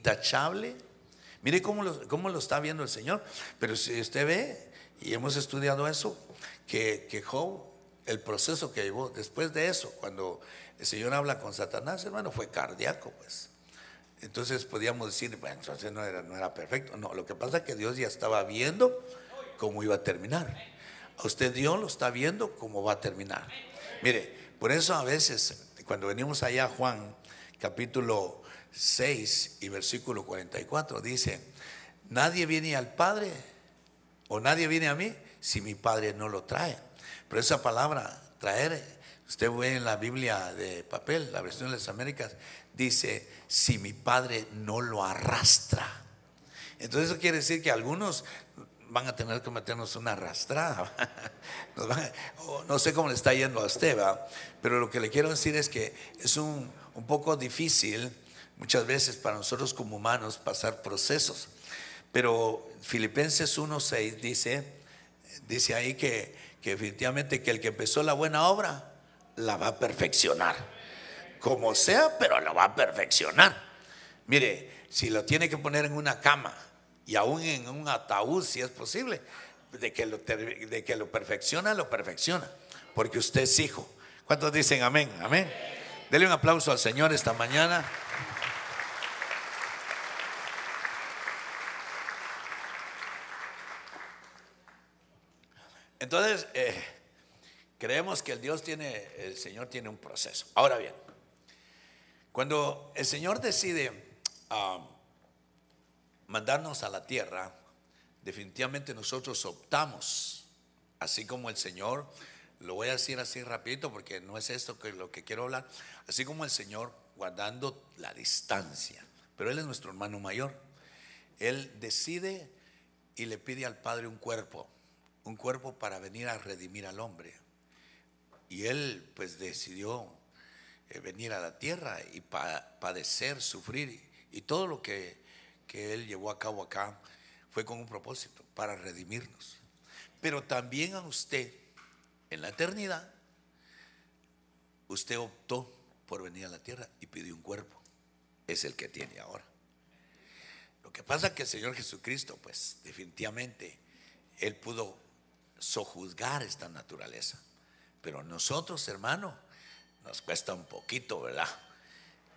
intachable. Mire cómo lo, cómo lo está viendo el Señor. Pero si usted ve, y hemos estudiado eso, que, que Job, el proceso que llevó después de eso, cuando el Señor habla con Satanás, hermano, fue cardíaco, pues. Entonces podíamos decir, bueno, entonces no era, no era perfecto. No, lo que pasa es que Dios ya estaba viendo cómo iba a terminar. A usted Dios lo está viendo cómo va a terminar. Mire, por eso a veces, cuando venimos allá a Juan, capítulo 6 y versículo 44, dice, nadie viene al Padre o nadie viene a mí si mi Padre no lo trae. Pero esa palabra, traer, usted ve en la Biblia de papel, la versión de las Américas, dice, si mi Padre no lo arrastra. Entonces eso quiere decir que algunos van a tener que meternos una arrastrada. no sé cómo le está yendo a usted, pero lo que le quiero decir es que es un, un poco difícil muchas veces para nosotros como humanos pasar procesos. Pero Filipenses 1.6 dice, dice ahí que, que definitivamente que el que empezó la buena obra la va a perfeccionar. Como sea, pero la va a perfeccionar. Mire, si lo tiene que poner en una cama y aún en un ataúd, si es posible, de que lo, de que lo perfecciona, lo perfecciona. Porque usted es hijo. ¿Cuántos dicen amén? Amén. Dele un aplauso al Señor esta mañana. Entonces, eh, creemos que el Dios tiene, el Señor tiene un proceso. Ahora bien, cuando el Señor decide mandarnos a la tierra, definitivamente nosotros optamos, así como el Señor, lo voy a decir así rapidito porque no es esto que lo que quiero hablar, así como el Señor guardando la distancia, pero Él es nuestro hermano mayor. Él decide y le pide al Padre un cuerpo un cuerpo para venir a redimir al hombre. Y él pues decidió eh, venir a la tierra y padecer, sufrir. Y todo lo que, que él llevó a cabo acá fue con un propósito, para redimirnos. Pero también a usted, en la eternidad, usted optó por venir a la tierra y pidió un cuerpo. Es el que tiene ahora. Lo que pasa es que el Señor Jesucristo, pues definitivamente, Él pudo sojuzgar esta naturaleza. Pero nosotros, hermano, nos cuesta un poquito, ¿verdad?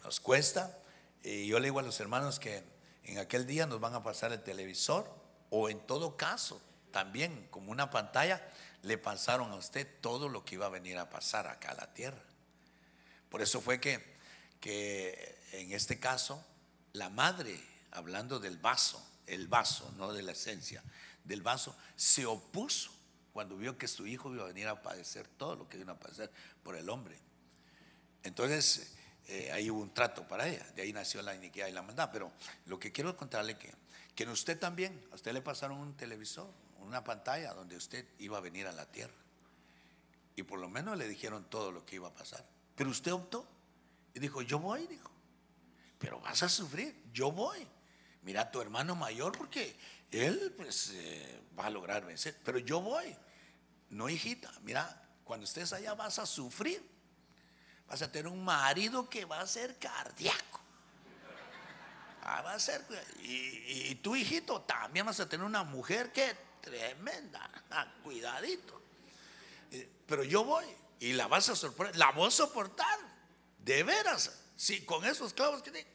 Nos cuesta. Y yo le digo a los hermanos que en aquel día nos van a pasar el televisor o en todo caso, también como una pantalla, le pasaron a usted todo lo que iba a venir a pasar acá a la tierra. Por eso fue que, que en este caso, la madre, hablando del vaso, el vaso, no de la esencia, del vaso, se opuso cuando vio que su hijo iba a venir a padecer todo lo que vino a padecer por el hombre. Entonces, eh, ahí hubo un trato para ella, de ahí nació la iniquidad y la maldad. Pero lo que quiero contarle que, que en usted también, a usted le pasaron un televisor, una pantalla donde usted iba a venir a la tierra. Y por lo menos le dijeron todo lo que iba a pasar. Pero usted optó y dijo, yo voy, dijo. Pero vas a sufrir, yo voy. Mira a tu hermano mayor porque él pues eh, va a lograr vencer. Pero yo voy. No, hijita, mira, cuando estés allá vas a sufrir. Vas a tener un marido que va a ser cardíaco. Ah, va a ser. Y, y tu hijito también vas a tener una mujer que tremenda. Ah, cuidadito. Eh, pero yo voy y la vas a sorprender. La voy a soportar. De veras. Sí, con esos clavos que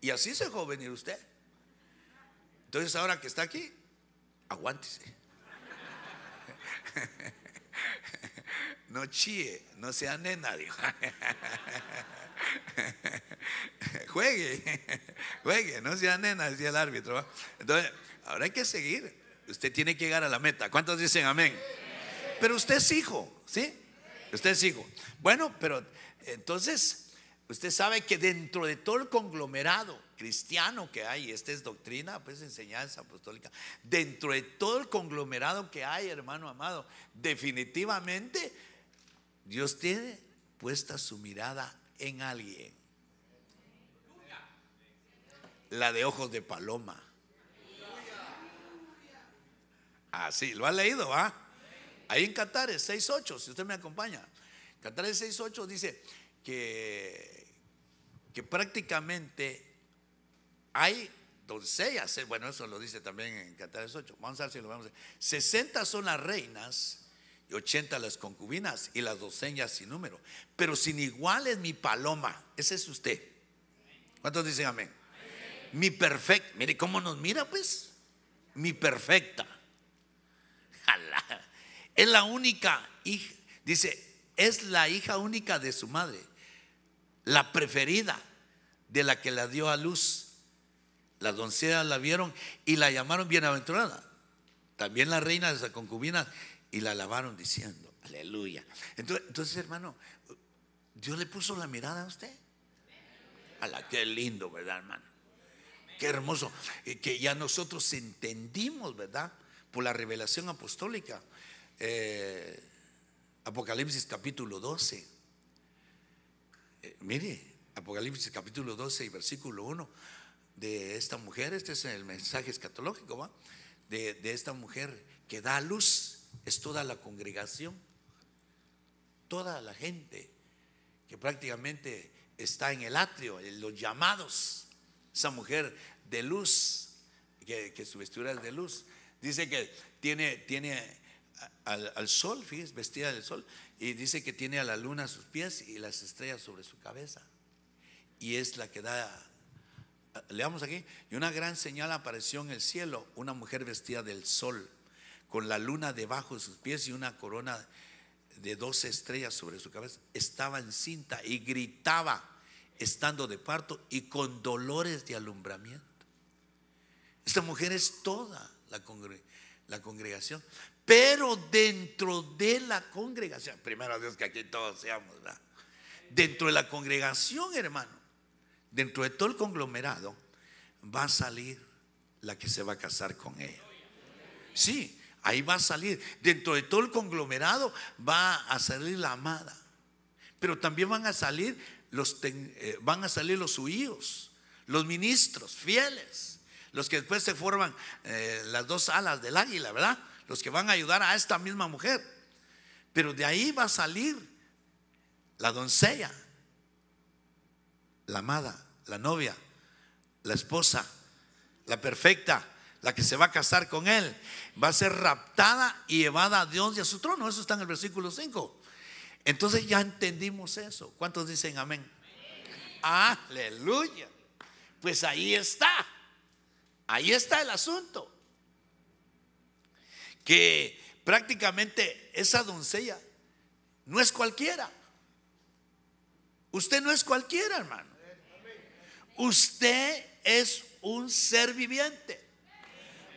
Y así se dejó venir usted. Entonces ahora que está aquí, aguántese. No chie, no sea nena, dijo. Juegue, juegue, no sea nena, decía el árbitro. Entonces, ahora hay que seguir. Usted tiene que llegar a la meta. ¿Cuántos dicen amén? Pero usted es hijo, ¿sí? Usted es hijo. Bueno, pero entonces, usted sabe que dentro de todo el conglomerado cristiano que hay, esta es doctrina, pues enseñanza apostólica, dentro de todo el conglomerado que hay, hermano amado, definitivamente Dios tiene puesta su mirada en alguien. La de ojos de paloma. Así, lo ha leído, ¿va? Ahí en Catares 6.8, si usted me acompaña. Catares 6.8 dice que, que prácticamente hay doncellas, eh, bueno, eso lo dice también en Cantares 8. Vamos a ver si lo vamos a ver. 60 son las reinas y 80 las concubinas y las doncellas sin número. Pero sin igual es mi paloma. Ese es usted. ¿Cuántos dicen amén? Mi perfecta. Mire cómo nos mira, pues. Mi perfecta. Es la única hija. Dice, es la hija única de su madre. La preferida de la que la dio a luz. Las doncellas la vieron y la llamaron bienaventurada. También la reina de esa concubina y la alabaron diciendo, aleluya. Entonces, entonces, hermano, Dios le puso la mirada a usted. A la que lindo, ¿verdad, hermano? Qué hermoso. Que ya nosotros entendimos, ¿verdad? Por la revelación apostólica. Eh, Apocalipsis capítulo 12. Eh, mire, Apocalipsis capítulo 12 y versículo 1 de esta mujer, este es el mensaje escatológico, ¿va? De, esta mujer que da luz, es toda la congregación, toda la gente que prácticamente está en el atrio, en los llamados, esa mujer de luz, que, su vestidura es de luz, dice que tiene, tiene al, al, sol, fíjese, vestida del sol, y dice que tiene a la luna a sus pies y las estrellas sobre su cabeza y es la que da, leamos aquí, y una gran señal apareció en el cielo, una mujer vestida del sol, con la luna debajo de sus pies y una corona de doce estrellas sobre su cabeza. Estaba encinta y gritaba, estando de parto y con dolores de alumbramiento. Esta mujer es toda la, la congregación, pero dentro de la congregación, primero Dios que aquí todos seamos, ¿verdad? Dentro de la congregación, hermano, dentro de todo el conglomerado va a salir la que se va a casar con ella. Sí, ahí va a salir. Dentro de todo el conglomerado va a salir la amada. Pero también van a salir los, eh, van a salir los huíos, los ministros fieles, los que después se forman eh, las dos alas del águila, ¿verdad? Los que van a ayudar a esta misma mujer. Pero de ahí va a salir la doncella, la amada, la novia, la esposa, la perfecta, la que se va a casar con él, va a ser raptada y llevada a Dios y a su trono. Eso está en el versículo 5. Entonces ya entendimos eso. ¿Cuántos dicen amén? Aleluya. Pues ahí está. Ahí está el asunto. Que prácticamente esa doncella no es cualquiera. Usted no es cualquiera, hermano. Usted es un ser viviente.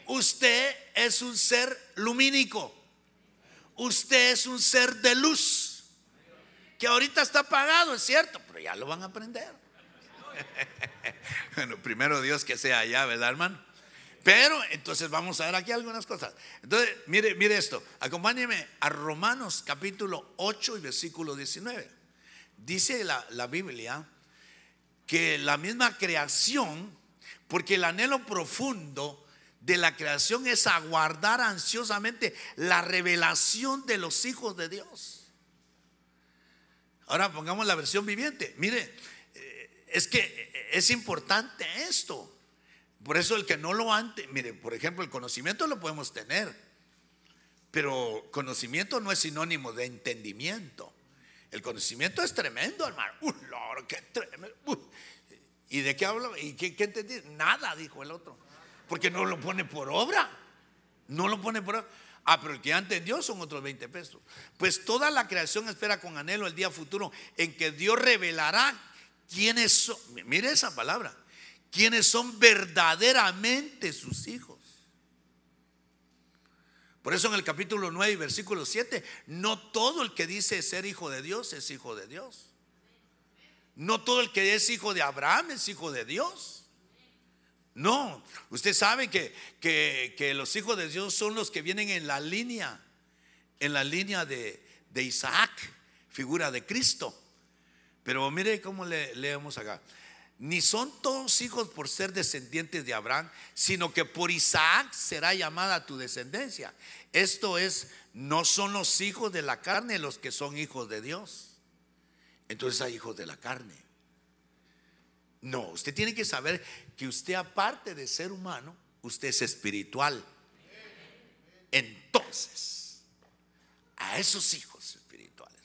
Usted es un ser lumínico. Usted es un ser de luz. Que ahorita está apagado, es cierto, pero ya lo van a aprender. bueno, primero Dios que sea allá, ¿verdad, hermano? Pero entonces vamos a ver aquí algunas cosas. Entonces, mire, mire esto. Acompáñeme a Romanos capítulo 8 y versículo 19. Dice la, la Biblia que la misma creación, porque el anhelo profundo de la creación es aguardar ansiosamente la revelación de los hijos de Dios. Ahora pongamos la versión viviente. Mire, eh, es que es importante esto. Por eso el que no lo ante, mire, por ejemplo, el conocimiento lo podemos tener, pero conocimiento no es sinónimo de entendimiento. El conocimiento es tremendo, hermano. Uh, qué tremendo. ¿Y de qué habla? ¿Y qué, qué entendí? Nada, dijo el otro. Porque no lo pone por obra. No lo pone por obra. Ah, pero el que ya entendió son otros 20 pesos. Pues toda la creación espera con anhelo el día futuro en que Dios revelará quiénes son. Mire esa palabra. Quiénes son verdaderamente sus hijos. Por eso en el capítulo 9 versículo 7, no todo el que dice ser hijo de Dios es hijo de Dios. No todo el que es hijo de Abraham es hijo de Dios. No, usted sabe que, que, los hijos de Dios son los que vienen en la línea, en la línea de, Isaac, figura de Cristo. Pero mire cómo le, leemos acá. Ni son todos hijos por ser descendientes de Abraham, sino que por Isaac será llamada tu descendencia. Esto es, no son los hijos de la carne los que son hijos de Dios. Entonces hay hijos de la carne. No, usted tiene que saber que usted aparte de ser humano, usted es espiritual. Entonces, a esos hijos espirituales,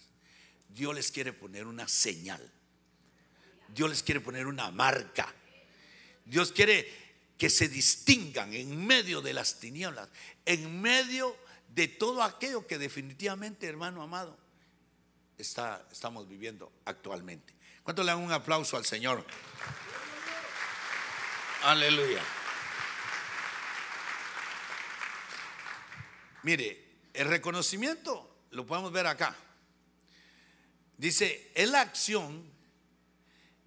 Dios les quiere poner una señal. Dios les quiere poner una marca. Dios quiere que se distingan en medio de las tinieblas, en medio de todo aquello que definitivamente, hermano amado, está, estamos viviendo actualmente. ¿Cuánto le dan un aplauso al Señor? Aleluya. Mire, el reconocimiento lo podemos ver acá. Dice, es la acción,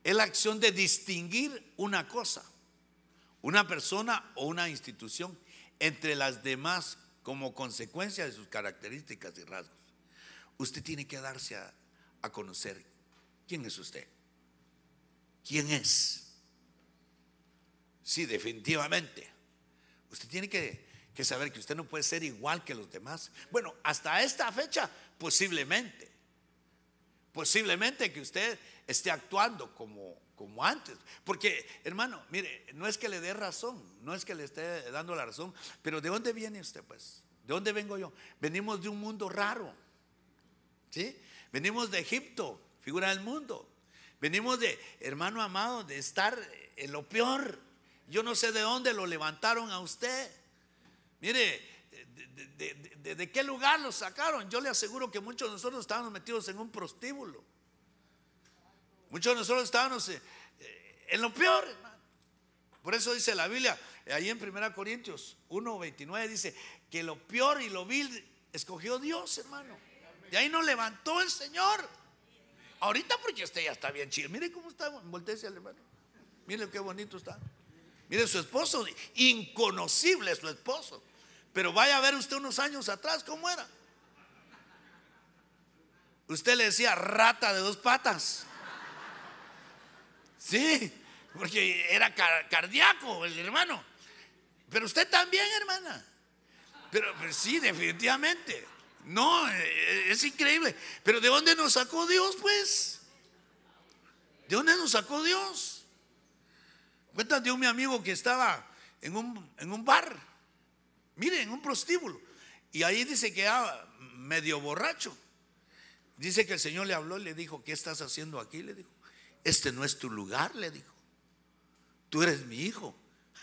es la acción de distinguir una cosa, una persona o una institución entre las demás como consecuencia de sus características y rasgos. Usted tiene que darse a, conocer quién es usted. ¿Quién es? Sí, definitivamente. Usted tiene que saber que usted no puede ser igual que los demás. Bueno, hasta esta fecha, posiblemente. Posiblemente que usted esté actuando como, como antes. Porque, hermano, mire, no es que le dé razón, no es que le esté dando la razón, pero ¿de dónde viene usted, pues? ¿De dónde vengo yo? Venimos de un mundo raro. ¿Sí? Venimos de Egipto, figura del mundo. Venimos de, hermano amado, de estar en lo peor. Yo no sé de dónde lo levantaron a usted. Mire, de, qué lugar lo sacaron? Yo le aseguro que muchos de nosotros estábamos metidos en un prostíbulo. Muchos de nosotros estábamos eh, en lo peor, hermano. Por eso dice la Biblia, ahí en 1 Corintios 1:29 dice que lo peor y lo vil escogió Dios, hermano. Y ahí nos levantó el Señor. Ahorita porque usted ya está bien chido. Mire cómo está, volteese al hermano. Mire qué bonito está. Mire su esposo, inconocible su esposo. Pero vaya a ver usted unos años atrás cómo era. Usted le decía rata de dos patas. Sí, porque era cardíaco el hermano. Pero usted también, hermana. Pero, pero sí, definitivamente. No, eh, es increíble. Pero ¿de dónde nos sacó Dios, pues? ¿De dónde nos sacó Dios? Cuéntate de un mi amigo que estaba en un, en un bar, mire, en un prostíbulo, y ahí dice que era medio borracho. Dice que el Señor le habló y le dijo, ¿qué estás haciendo aquí? Le dijo, este no es tu lugar, le dijo. Tú eres mi hijo.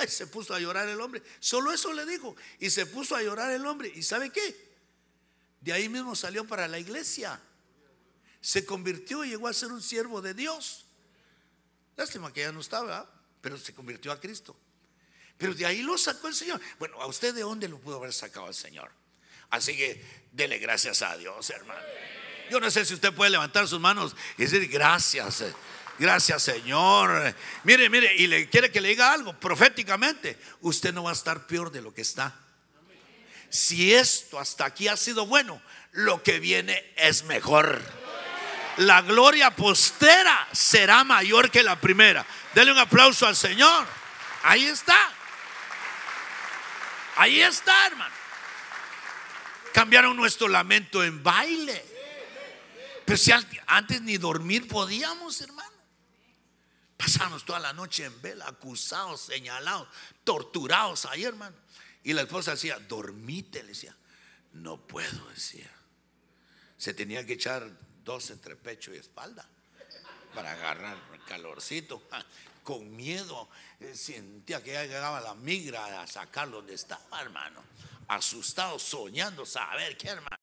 Se puso a llorar el hombre. Solo eso le dijo. Y se puso a llorar el hombre. ¿Y sabe qué? De ahí mismo salió para la iglesia. Se convirtió y llegó a ser un siervo de Dios. Lástima que ya no estaba, pero se convirtió a Cristo. Pero de ahí lo sacó el Señor. Bueno, ¿a usted de dónde lo pudo haber sacado el Señor? Así que dele gracias a Dios, hermano. Yo no sé si usted puede levantar sus manos y decir gracias. Gracias Señor. Mire, mire, y le quiere que le diga algo proféticamente. Usted no va a estar peor de lo que está si esto hasta aquí ha sido bueno, lo que viene es mejor. La gloria postera será mayor que la primera. Dele un aplauso al Señor. Ahí está. Ahí está, hermano. Cambiaron nuestro lamento en baile. Pero si antes ni dormir podíamos, hermano. Pasamos toda la noche en vela, acusados, señalados, torturados ahí, hermano. Y la esposa decía, dormite, le decía. No puedo, decía. Se tenía que echar dos entre pecho y espalda para agarrar calorcito. Con miedo, eh, sentía que ya llegaba la migra a sacar donde estaba, hermano. Asustado, soñando, saber qué, hermano.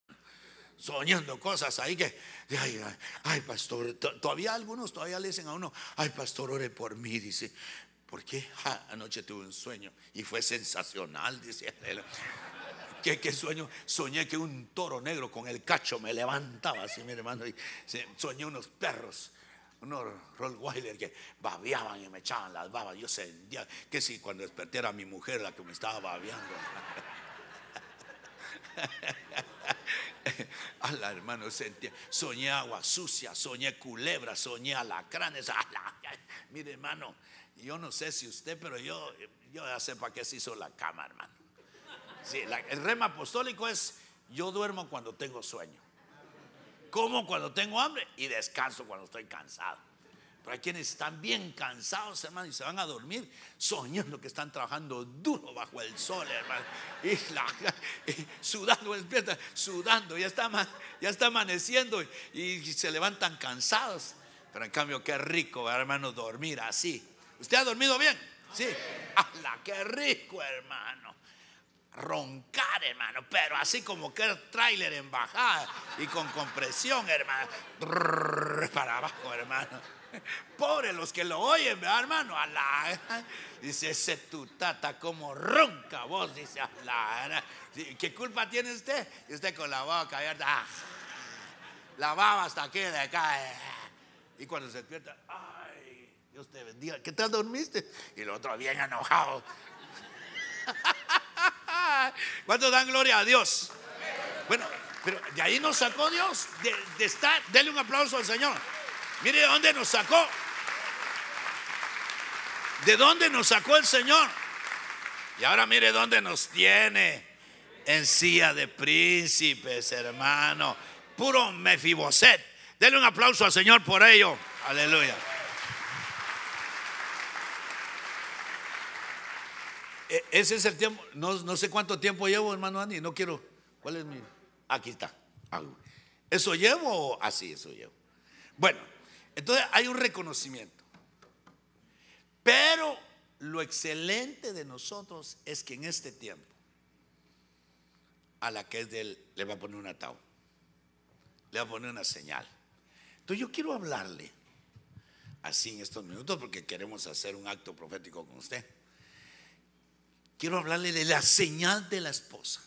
Soñando cosas ahí que, ay, ay, pastor, todavía algunos todavía le dicen a uno, ay, pastor, ore por mí, dice. ¿Por qué? anoche tuve un sueño y fue sensacional, dice él. ¿Qué, ¿Qué, sueño? Soñé que un toro negro con el cacho me levantaba así, mi hermano. Y soñé unos perros, unos Rottweiler que babeaban y me echaban las babas. Yo sentía que si cuando desperté era mi mujer la que me estaba babeando. la hermano, sentía, soñé agua sucia, soñé culebra, soñé alacranes. Mire, hermano, yo no sé si usted, pero yo, yo ya sé para qué se hizo la cama, hermano. El rema apostólico es: yo duermo cuando tengo sueño, como cuando tengo hambre y descanso cuando estoy cansado. Pero hay quienes están bien cansados, hermano, y se van a dormir soñando que están trabajando duro bajo el sol, hermano. Y, sudando, despierta, sudando, está, ya está amaneciendo y, se levantan cansados. Pero en cambio, qué rico, hermano, dormir así. ¿Usted ha dormido bien? Sí. ¡Hala, qué rico, hermano! Roncar, hermano, pero así como que el tráiler en bajada y con compresión, hermano, para abajo, hermano. Pobre los que lo oyen, ¿verdad, hermano? Dice, ese tu tata como ronca vos, dice, alá. ¿Qué culpa tiene usted? Y usted con la boca abierta, ah, la baba hasta aquí de acá. Eh. Y cuando se despierta, ay, Dios te bendiga, ¿qué tal dormiste? Y el otro bien enojado. ¿Cuántos dan gloria a Dios? Bueno, pero de ahí nos sacó Dios, de, estar, dele un aplauso al Señor. Mire de dónde nos sacó. ¿De dónde nos sacó el Señor? Y ahora mire dónde nos tiene. En silla de príncipes, hermano. Puro Mefiboset. Dele un aplauso al Señor por ello. Aleluya. Ese es el tiempo. No, sé cuánto tiempo llevo, hermano Andy. No quiero. ¿Cuál es mi? Aquí está. Ah, ¿Eso llevo? Así, eso llevo. Bueno, entonces hay un reconocimiento. Pero lo excelente de nosotros es que en este tiempo, a la que es de él, le va a poner un atado. Le va a poner una señal. Entonces yo quiero hablarle así en estos minutos porque queremos hacer un acto profético con usted quiero hablarle de la señal de la esposa.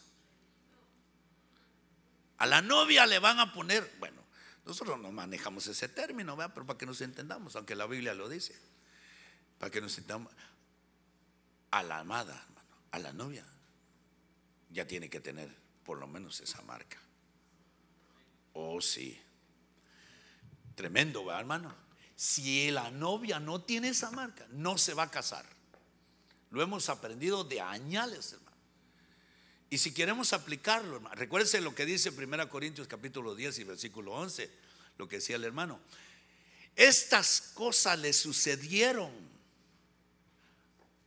A la novia le van a poner, bueno, nosotros no manejamos ese término, ¿verdad? pero para que nos entendamos, aunque la Biblia lo dice, para que nos entendamos, a la amada, hermano, a la novia, ya tiene que tener por lo menos esa marca. Oh, sí. Tremendo, ¿verdad, hermano? Si la novia no tiene esa marca, no se va a casar. Lo hemos aprendido de añales, hermano. Y si queremos aplicarlo, hermano, recuérdense lo que dice 1 Corintios capítulo 10 y versículo 11, lo que decía el hermano. Estas cosas le sucedieron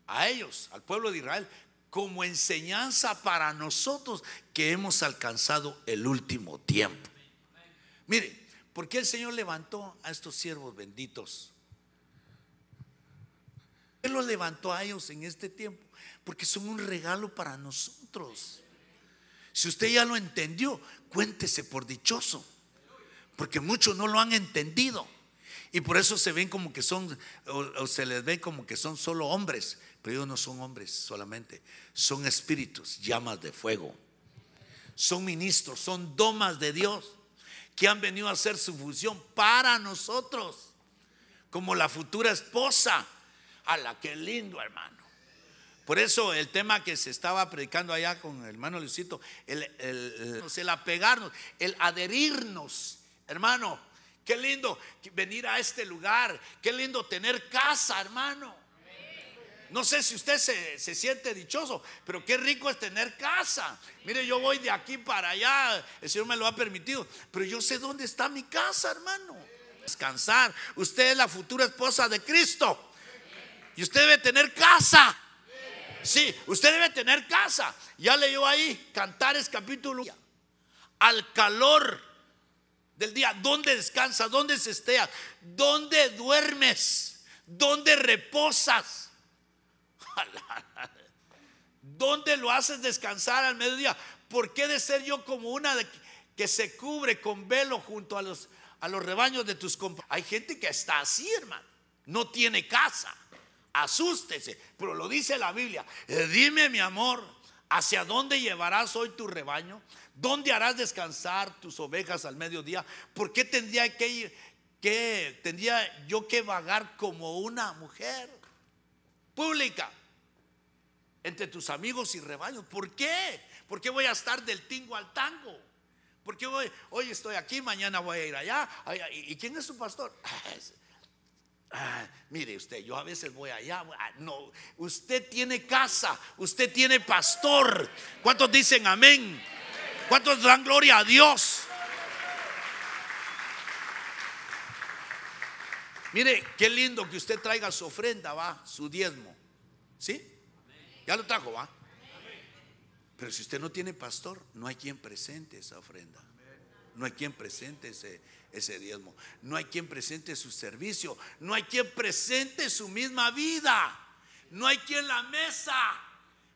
a ellos, al pueblo de Israel, como enseñanza para nosotros que hemos alcanzado el último tiempo. Mire, ¿por qué el Señor levantó a estos siervos benditos? Él los levantó a ellos en este tiempo porque son un regalo para nosotros. Si usted ya lo entendió, cuéntese por dichoso, porque muchos no lo han entendido. Y por eso se ven como que son, o, se les ve como que son solo hombres, pero ellos no son hombres solamente, son espíritus, llamas de fuego. Son ministros, son domas de Dios que han venido a hacer su función para nosotros, como la futura esposa la qué lindo, hermano! Por eso el tema que se estaba predicando allá con el hermano Luisito, el, el, apegarnos, el adherirnos, hermano, qué lindo venir a este lugar, qué lindo tener casa, hermano. No sé si usted se, se, siente dichoso, pero qué rico es tener casa. Mire, yo voy de aquí para allá, el Señor me lo ha permitido, pero yo sé dónde está mi casa, hermano. Descansar. Usted es la futura esposa de Cristo. Y usted debe tener casa. Sí, usted debe tener casa. Ya leyó ahí Cantares capítulo. Al calor del día. ¿Dónde descansas? ¿Dónde se estea? ¿Dónde duermes? ¿Dónde reposas? ¿Dónde lo haces descansar al mediodía? ¿Por qué de ser yo como una que se cubre con velo junto a los, a los rebaños de tus compañeros? Hay gente que está así, hermano. No tiene casa asústese, pero lo dice la Biblia. Eh, dime, mi amor, ¿hacia dónde llevarás hoy tu rebaño? ¿Dónde harás descansar tus ovejas al mediodía? ¿Por qué tendría que, que tendría yo que vagar como una mujer pública entre tus amigos y rebaños? ¿Por qué? ¿Por qué voy a estar del tingo al tango? Porque hoy, hoy estoy aquí, mañana voy a ir allá. ¿Y quién es su pastor? Ah, mire usted, yo a veces voy allá. Ah, no, usted tiene casa, usted tiene pastor. ¿Cuántos dicen amén? ¿Cuántos dan gloria a Dios? Mire, qué lindo que usted traiga su ofrenda, va, su diezmo. ¿Sí? Ya lo trajo, va. Pero si usted no tiene pastor, no hay quien presente esa ofrenda. No hay quien presente ese, ese diezmo. No hay quien presente su servicio. No hay quien presente su misma vida. No hay quien la mesa.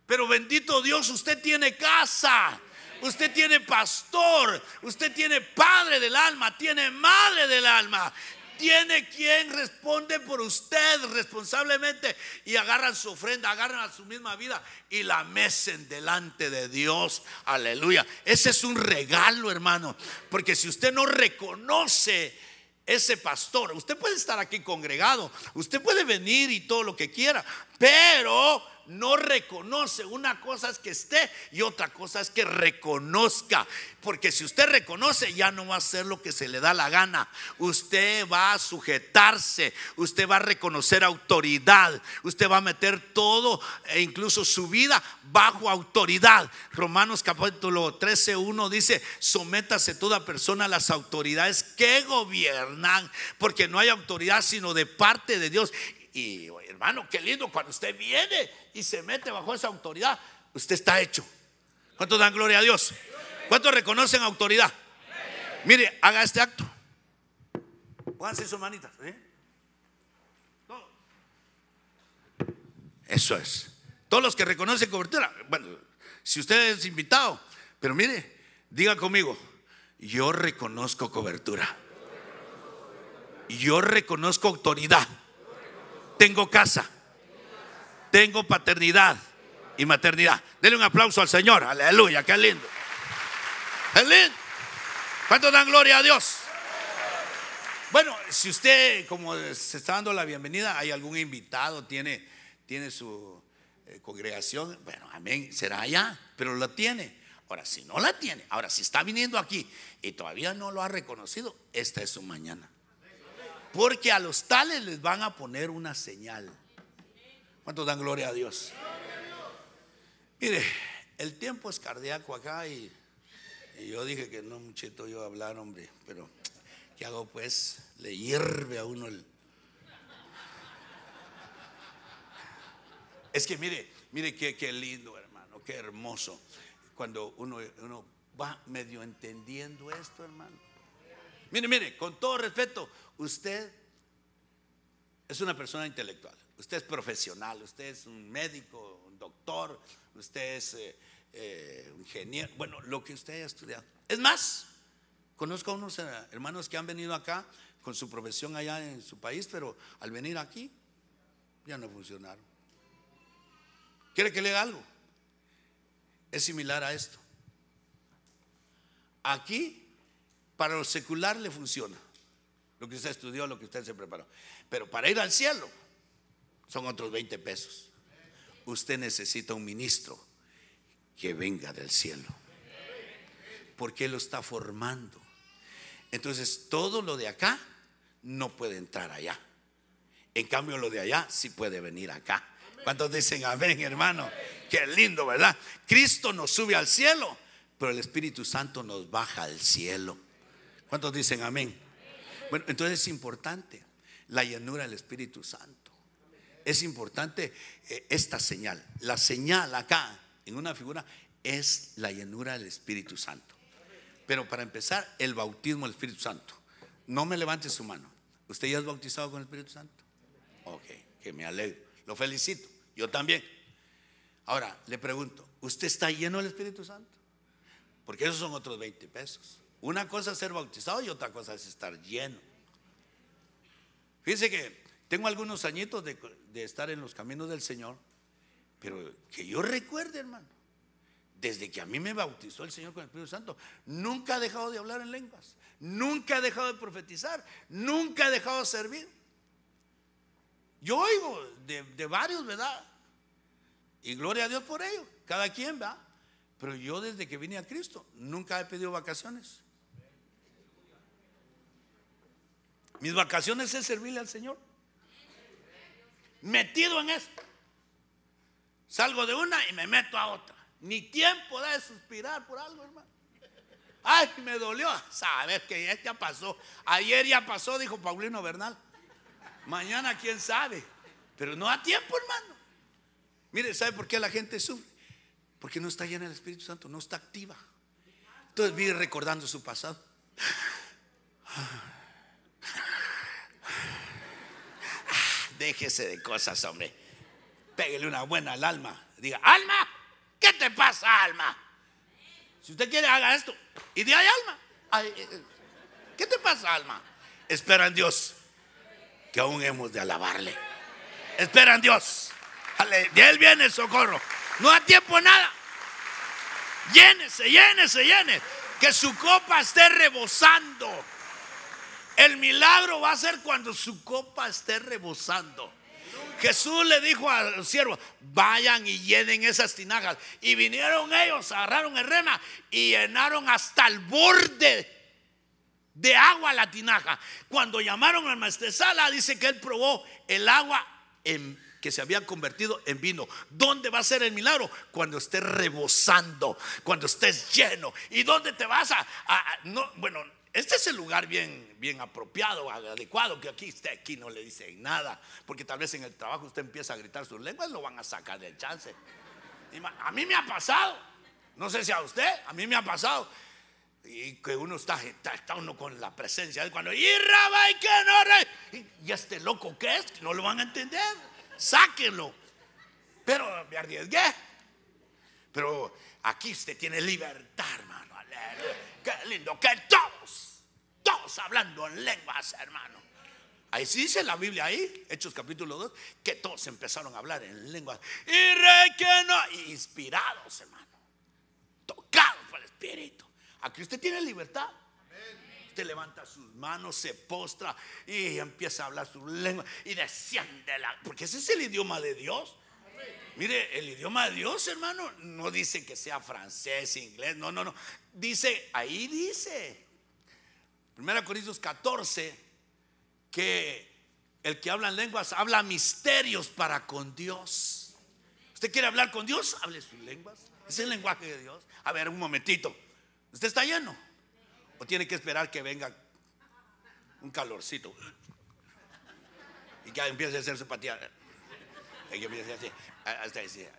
Pero bendito Dios, usted tiene casa. Usted tiene pastor, usted tiene padre del alma, tiene madre del alma, tiene quien responde por usted responsablemente y agarran su ofrenda, agarran a su misma vida y la mecen delante de Dios. Aleluya. Ese es un regalo, hermano. Porque si usted no reconoce ese pastor, usted puede estar aquí congregado, usted puede venir y todo lo que quiera, pero no reconoce. Una cosa es que esté y otra cosa es que reconozca. Porque si usted reconoce, ya no va a hacer lo que se le da la gana. Usted va a sujetarse, usted va a reconocer autoridad, usted va a meter todo e incluso su vida bajo autoridad. Romanos capítulo 13, 1 dice, sométase toda persona a las autoridades que gobiernan, porque no hay autoridad sino de parte de Dios. Y hermano, qué lindo cuando usted viene y se mete bajo esa autoridad, usted está hecho. ¿Cuántos dan gloria a Dios? ¿Cuántos reconocen autoridad? Mire, haga este acto. Pónganse sus manitas. Eso es. Todos los que reconocen cobertura. Bueno, si usted es invitado, pero mire, diga conmigo, yo reconozco cobertura. Yo reconozco autoridad tengo casa, tengo paternidad y maternidad. Denle un aplauso al Señor, aleluya, qué lindo. Es lindo. ¿Cuántos dan gloria a Dios? Bueno, si usted, como se está dando la bienvenida, hay algún invitado, tiene, tiene su eh, congregación, bueno, amén, será allá, pero lo tiene. Ahora, si no la tiene, ahora, si está viniendo aquí y todavía no lo ha reconocido, esta es su mañana. Porque a los tales les van a poner una señal. ¿Cuántos dan gloria a Dios? Mire, el tiempo es cardíaco acá y, yo dije que no muchito yo hablar, hombre, pero ¿qué hago pues? Le hierve a uno el... Es que mire, mire qué, qué lindo, hermano, qué hermoso. Cuando uno, uno va medio entendiendo esto, hermano. Mire, mire, con todo respeto, usted es una persona intelectual, usted es profesional, usted es un médico, un doctor, usted es eh, eh, ingeniero, bueno, lo que usted haya estudiado. Es más, conozco a unos eh, hermanos que han venido acá con su profesión allá en su país, pero al venir aquí ya no funcionaron. ¿Quiere que le diga algo? Es similar a esto. Aquí, para lo secular le funciona lo que usted estudió, lo que usted se preparó. Pero para ir al cielo son otros 20 pesos. Usted necesita un ministro que venga del cielo. Porque lo está formando. Entonces, todo lo de acá no puede entrar allá. En cambio, lo de allá sí puede venir acá. ¿Cuántos dicen amén, hermano? Qué lindo, ¿verdad? Cristo nos sube al cielo, pero el Espíritu Santo nos baja al cielo. ¿Cuántos dicen amén? Bueno, entonces es importante la llanura del Espíritu Santo. Es importante eh, esta señal. La señal acá, en una figura, es la llanura del Espíritu Santo. Pero para empezar, el bautismo del Espíritu Santo. No me levante su mano. ¿Usted ya es bautizado con el Espíritu Santo? Ok, que me alegro. Lo felicito. Yo también. Ahora, le pregunto, ¿usted está lleno del Espíritu Santo? Porque esos son otros 20 pesos. Una cosa es ser bautizado y otra cosa es estar lleno. Fíjense que tengo algunos añitos de, estar en los caminos del Señor, pero que yo recuerde, hermano, desde que a mí me bautizó el Señor con el Espíritu Santo, nunca he dejado de hablar en lenguas, nunca he dejado de profetizar, nunca he dejado de servir. Yo oigo de, varios, ¿verdad? Y gloria a Dios por ello, cada quien va. Pero yo desde que vine a Cristo nunca he pedido vacaciones. Mis vacaciones es servirle al Señor. Metido en esto. Salgo de una y me meto a otra. Ni tiempo da de suspirar por algo, hermano. Ay, me dolió. Sabes que ya, pasó. Ayer ya pasó, dijo Paulino Bernal. Mañana quién sabe. Pero no a tiempo, hermano. Mire, ¿sabe por qué la gente sufre? Porque no está llena del Espíritu Santo, no está activa. Entonces vive recordando su pasado. Déjese de cosas, hombre. Pégale una buena al alma. Diga, alma, ¿qué te pasa, alma? Si usted quiere, haga esto. Y de ahí, alma. Eh, ¿Qué te pasa, alma? Espera en Dios, que aún hemos de alabarle. Espera en Dios. De Él viene el socorro. No hay tiempo nada. Llénese, llénese, llene. Que su copa esté rebosando. El milagro va a ser cuando su copa esté rebosando. Jesús le dijo al siervo, vayan y llenen esas tinajas. Y vinieron ellos, agarraron el rema y llenaron hasta el borde de agua la tinaja. Cuando llamaron al maestresala, dice que él probó el agua en que se había convertido en vino. ¿Dónde va a ser el milagro? Cuando estés rebosando, cuando estés lleno. ¿Y dónde te vas a, no, bueno, este es el lugar bien, bien apropiado, adecuado, que aquí esté, aquí no le dicen nada, porque tal vez en el trabajo usted empieza a gritar sus lenguas, lo van a sacar del chance. A mí me ha pasado, no sé si a usted, a mí me ha pasado. Y que uno está, está, uno con la presencia de cuando, y y que no, y, este loco que es, no lo van a entender sáquenlo. Pero me arriesgué. Pero aquí usted tiene libertad, hermano. Qué lindo que todos, todos hablando en lenguas, hermano. Ahí sí dice la Biblia ahí, Hechos capítulo 2, que todos empezaron a hablar en lenguas. Y re que no, inspirados, hermano. Tocados por el Espíritu. Aquí usted tiene libertad levanta sus manos, se postra y empieza a hablar su lengua y desciende la, porque ese es el idioma de Dios. Mire, el idioma de Dios, hermano, no dice que sea francés, inglés, no, no, no. Dice, ahí dice, 1 Corintios 14, que el que habla en lenguas habla misterios para con Dios. ¿Usted quiere hablar con Dios? Hable sus lenguas. Es el lenguaje de Dios. A ver, un momentito. ¿Usted está lleno? ¿O tiene que esperar que venga un calorcito? Y que empiece a hacer su patía.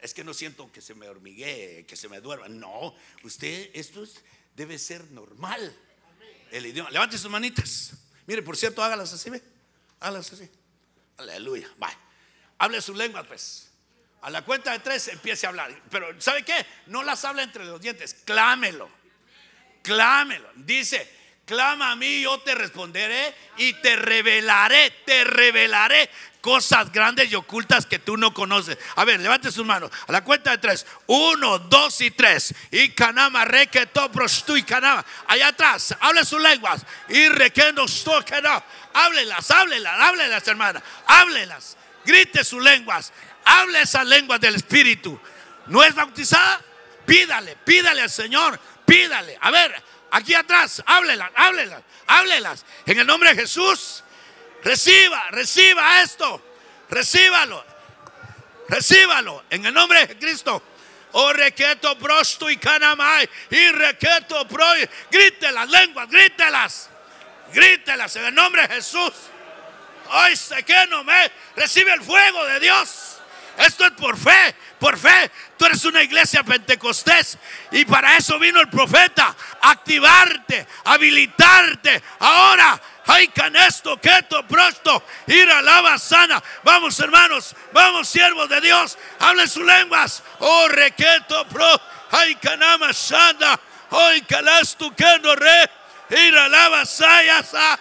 Es que no siento que se me hormiguee, que se me duerma. No, usted, esto debe ser normal. El idioma. Levante sus manitas. Mire, por cierto, hágalas así, ¿ve? Hágalas así. Aleluya. Va. Hable su lengua, pues. A la cuenta de tres empiece a hablar. Pero, ¿sabe qué? No las habla entre los dientes. Clámelo clámelo. Dice, clama a mí, yo te responderé y te revelaré, te revelaré cosas grandes y ocultas que tú no conoces. A ver, levante sus manos. A la cuenta de tres. Uno, dos y tres. Y canama, requeto, prostu y canama. Allá atrás, hable sus lenguas. Y requendo, no. Háblelas, háblelas, háblelas, hermana. Háblelas. Grite sus lenguas. Hable esas lenguas del Espíritu. ¿No es bautizada? Pídale, pídale al Señor Pídale. A ver, aquí atrás, háblelas, háblelas, háblelas. En el nombre de Jesús, reciba, reciba esto. Recíbalo. Recíbalo. En el nombre de Cristo. Oh, requeto prosto y canamay. Y requeto pro. Grítelas, lenguas, grítelas. Grítelas en el nombre de Jesús. Hoy sé que no me recibe el fuego de Dios. Esto es por fe, por fe. Tú eres una iglesia pentecostés y para eso vino el profeta, activarte, habilitarte. Ahora, hay canesto, keto, prosto, ir a sana. Vamos, hermanos, vamos, siervos de Dios, hablen sus lenguas. Oh, requeto, pro, hay canama shanda, hoy calastu, que no re, ir a la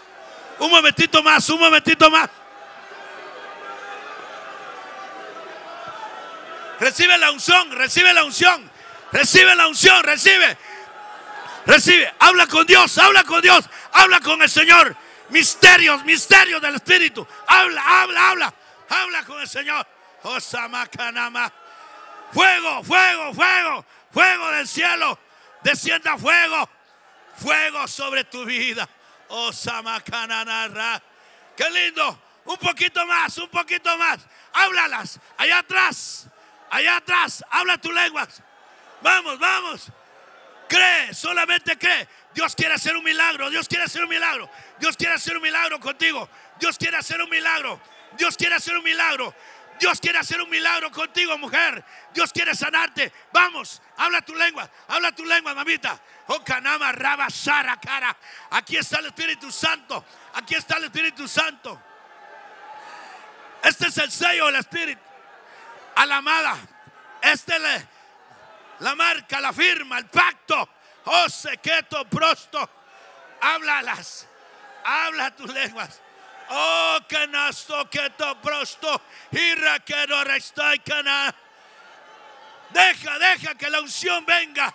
Un momentito más, un momentito más. Recibe la unción, recibe la unción, recibe la unción, recibe. Recibe, habla con Dios, habla con Dios, habla con el Señor. Misterios, misterios del Espíritu. Habla, habla, habla, habla con el Señor. Osamakanama. Fuego, fuego, fuego, fuego del cielo. Descienda fuego, fuego sobre tu vida. Osamakananara. Qué lindo. Un poquito más, un poquito más. Háblalas. Allá atrás. Allá atrás, habla tu lenguas. Vamos, vamos. Cree, solamente cree. Dios quiere hacer un milagro. Dios quiere hacer un milagro. Dios quiere hacer un milagro contigo. Dios quiere hacer un milagro. Dios quiere hacer un milagro. Dios quiere hacer un milagro contigo, mujer. Dios quiere sanarte. Vamos, habla tu lengua, habla tu lengua, mamita. Oh, canama, raba, shara, cara. Aquí está el Espíritu Santo. Aquí está el Espíritu Santo. Este es el sello del Espíritu. A la amada. Este es la marca, la firma, el pacto. Oh, sequeto, prosto. Háblalas. Habla tus lenguas. Oh, canasto, keto, prosto. Irra, que no y cana. Deja, deja que la unción venga.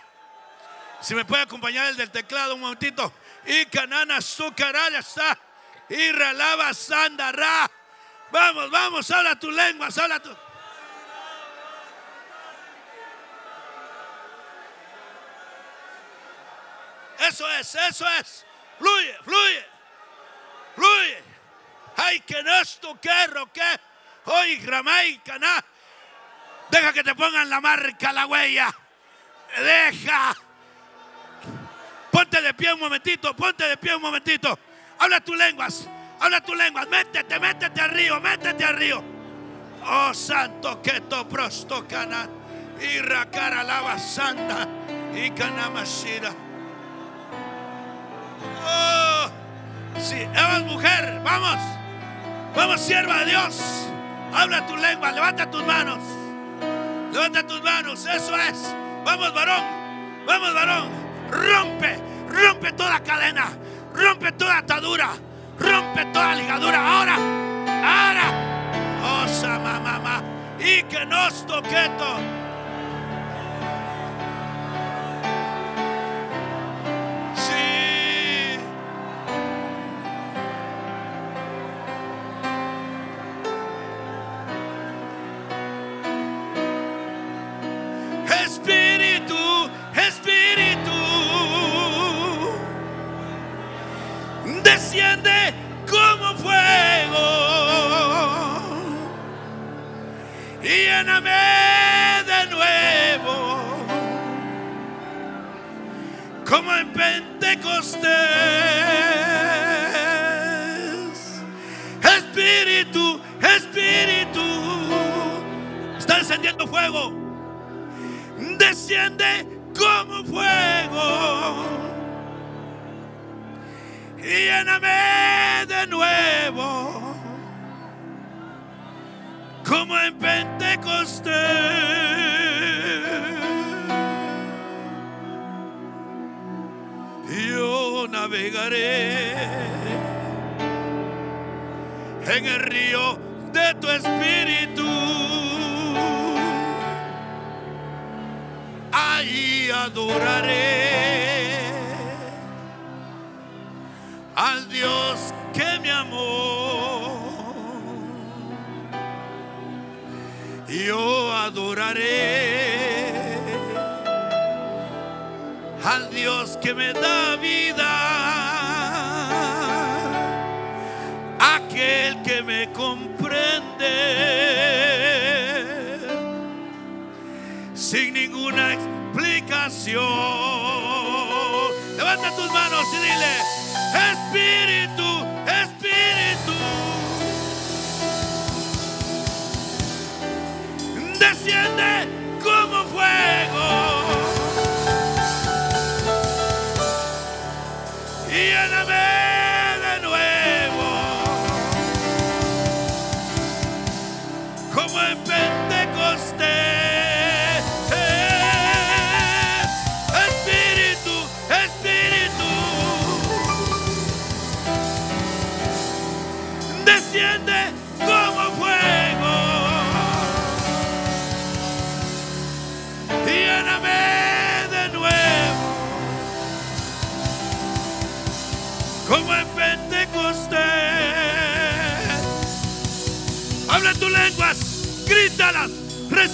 Si me puede acompañar el del teclado un momentito. Y canana, su ya está. Irra, lava, sanda, ra. Vamos, vamos, habla tu lengua, habla tu. Eso es, eso es. Fluye, fluye, fluye. Ay, que no esto, que roque. Hoy, gramay, caná. Deja que te pongan la marca, la huella. Deja. Ponte de pie un momentito, ponte de pie un momentito. Habla tus lenguas, habla tus lenguas. Métete, métete al río, métete al río. Oh, santo, que to prosto, cana. Y racara lava santa. Y canamashira. Oh, sí, vamos mujer, vamos. Vamos, sierva de Dios. Habla tu lengua, levanta tus manos. Levanta tus manos, eso es. Vamos, varón. Vamos, varón. Rompe, rompe toda cadena. Rompe toda atadura. Rompe toda ligadura. Ahora, ahora. Osa, mamá, Y que nos toqueto. lléname de nuevo, como en Pentecostés. Espíritu, Espíritu, está encendiendo fuego. Desciende como fuego. y Lléname de nuevo, como en Pentecostés acosté, yo navegaré en el río de tu espíritu. Ahí adoraré al Dios que me amó. yo adoraré al Dios que me da vida, aquel que me comprende sin ninguna explicación. Levanta tus manos y dile, Espíritu. 现代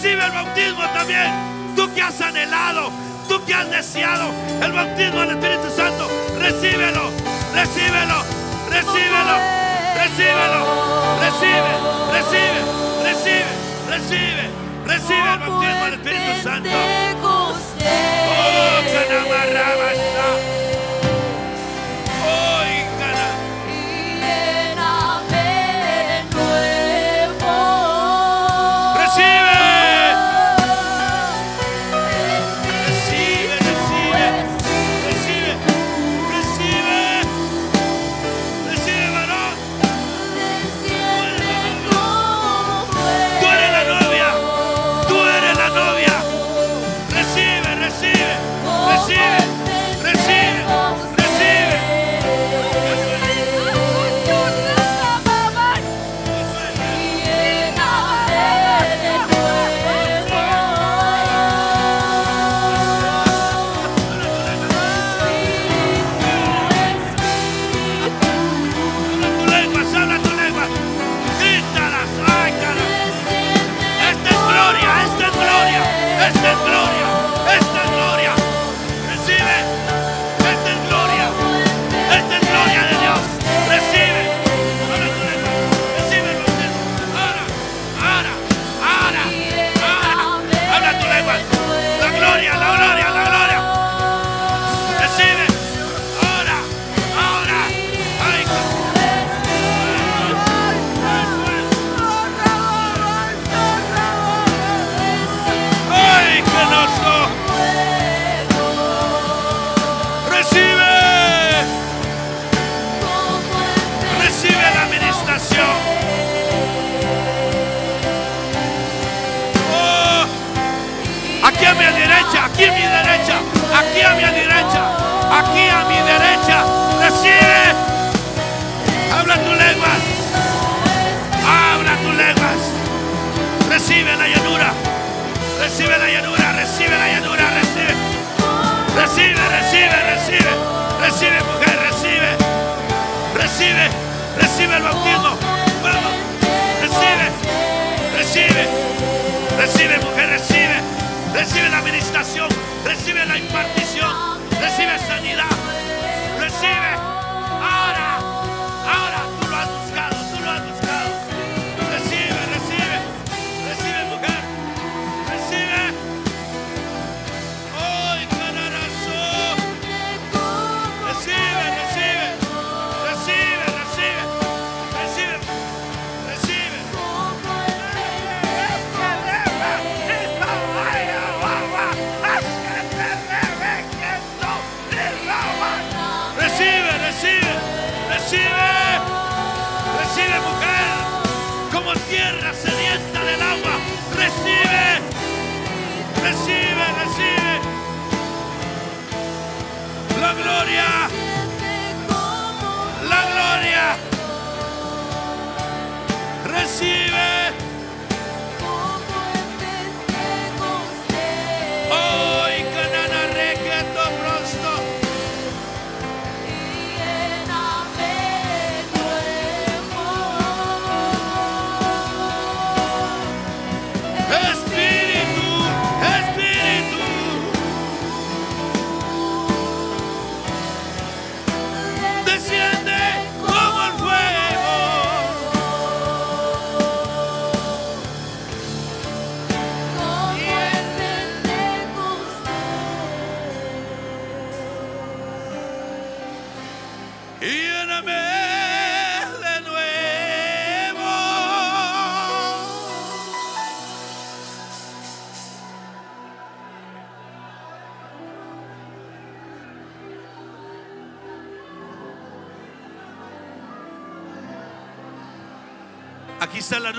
Recibe el bautismo también. Tú que has anhelado, tú que has deseado el bautismo del Espíritu Santo. Recíbelo, recíbelo, recíbelo, recíbelo, recibe, recibe, recibe, recibe, recibe el bautismo del Espíritu Santo. Oh,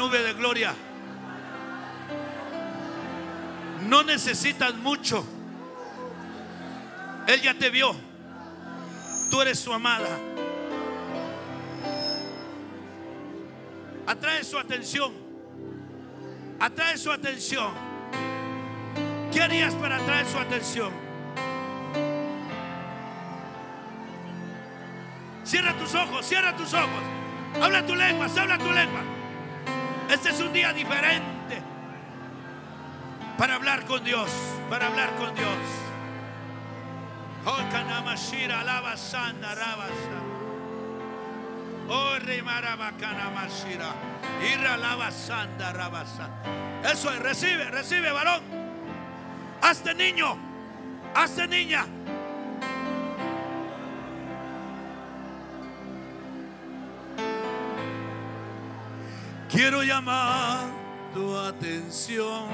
nube de gloria. No necesitas mucho. Él ya te vio. Tú eres su amada. Atrae su atención. Atrae su atención. ¿Qué harías para atraer su atención? Cierra tus ojos, cierra tus ojos. Habla tu lengua, habla tu lengua. Este es un día diferente para hablar con Dios. Para hablar con Dios. Oh, canamashira, lava sanda, rabasa. Oh, rimaraba canamashira. Irra, lava sanda, rabasa. Eso es, recibe, recibe, varón. Hazte niño, hace niña. Quiero llamar tu atención.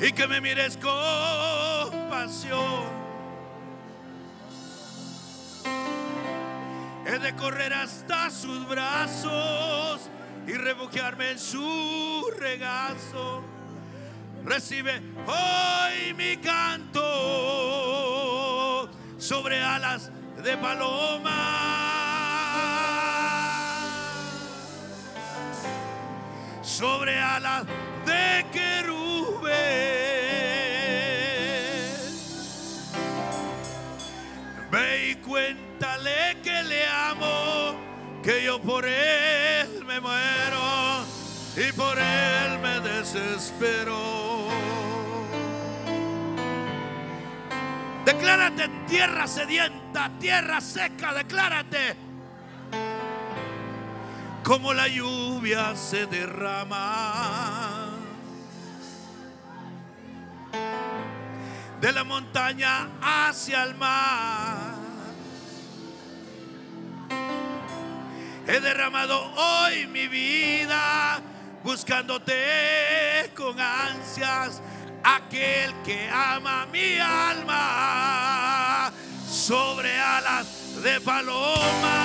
Y que me mires con pasión. He de correr hasta sus brazos y refugiarme en su regazo. Recibe hoy mi canto sobre alas de paloma. Sobre alas de querube. Ve y cuéntale que le amo, que yo por él me muero y por él me desespero. Declárate tierra sedienta, tierra seca, declárate. Como la lluvia se derrama de la montaña hacia el mar. He derramado hoy mi vida buscándote con ansias, aquel que ama mi alma sobre alas de paloma.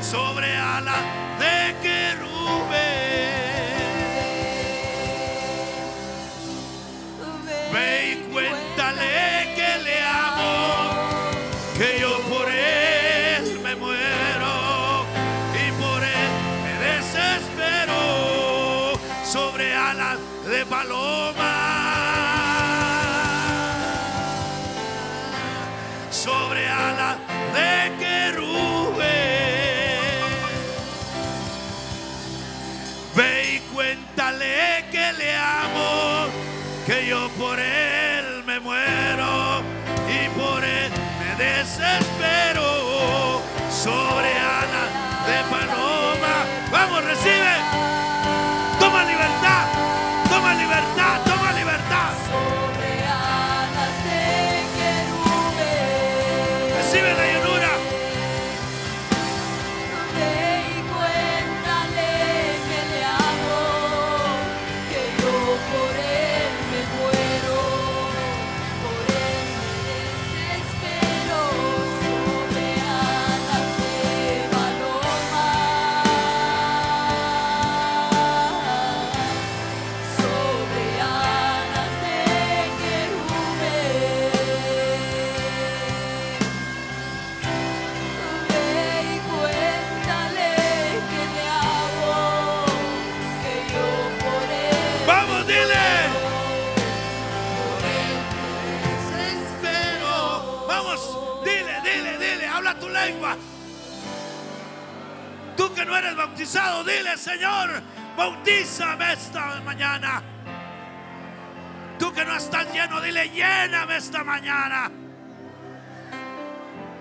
Sobre alas de querube. Ve y cuéntale yo por él me muero y por él me desespero sobre alas de paloma. Vamos, recibe.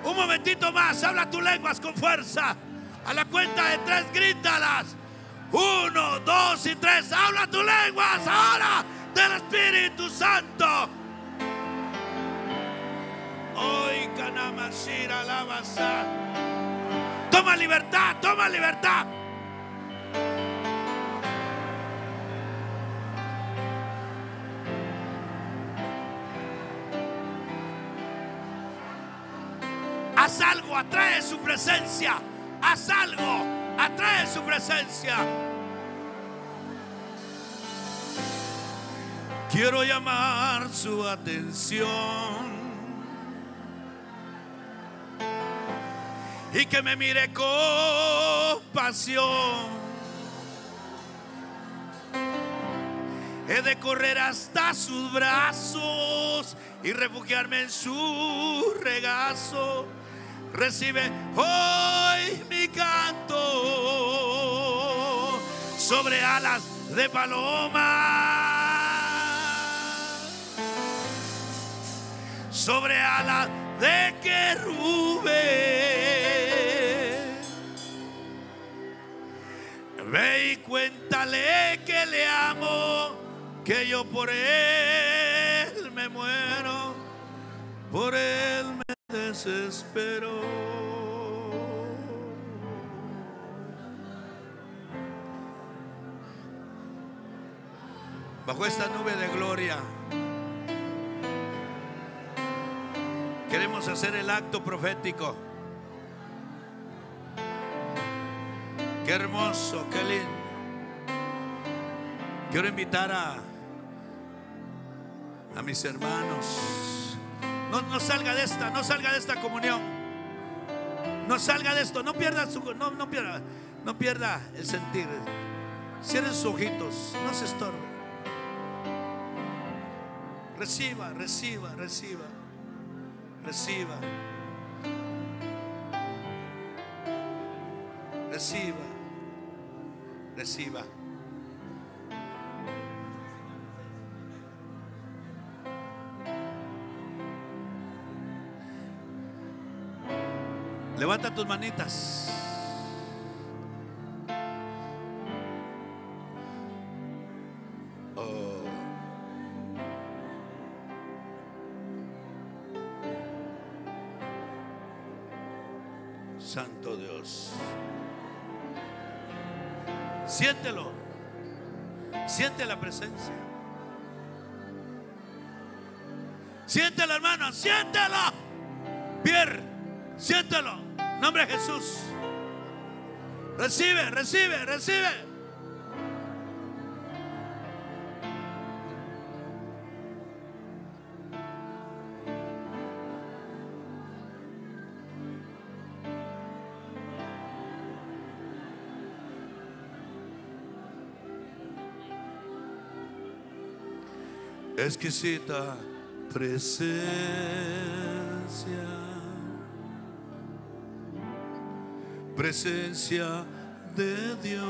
Un momentito más, habla tus lenguas con fuerza. A la cuenta de tres, grítalas. Uno, dos y tres, habla tus lenguas ahora del Espíritu Santo. Hoy Kanamashira Lavasa. Toma libertad, toma libertad. Atrae su presencia. Haz algo, atrae su presencia. Quiero llamar su atención. y que me mire con pasión. He de correr hasta sus brazos y refugiarme en su regazo. Recibe hoy mi canto sobre alas de paloma. Sobre alas de querube. Ve y cuéntale que le amo, que yo por él me muero, por él desespero. Bajo esta nube de gloria, queremos hacer el acto profético. Qué hermoso, qué lindo. Quiero invitar a, a mis hermanos. No, salga de esta, no salga de esta comunión. No salga de esto, no pierda su, no, no pierda, no pierda el sentir. Cierren sus ojitos, no se estorbe. Reciba, reciba, reciba, reciba. Reciba, reciba. Tus manitas. Oh. Santo Dios. Siéntelo. Siente la presencia. Siéntelo, hermano. Siéntelo. Pierre, siéntelo. Nombre Jesús. Recibe, recibe, recibe. Exquisita presencia. Presencia de Dios.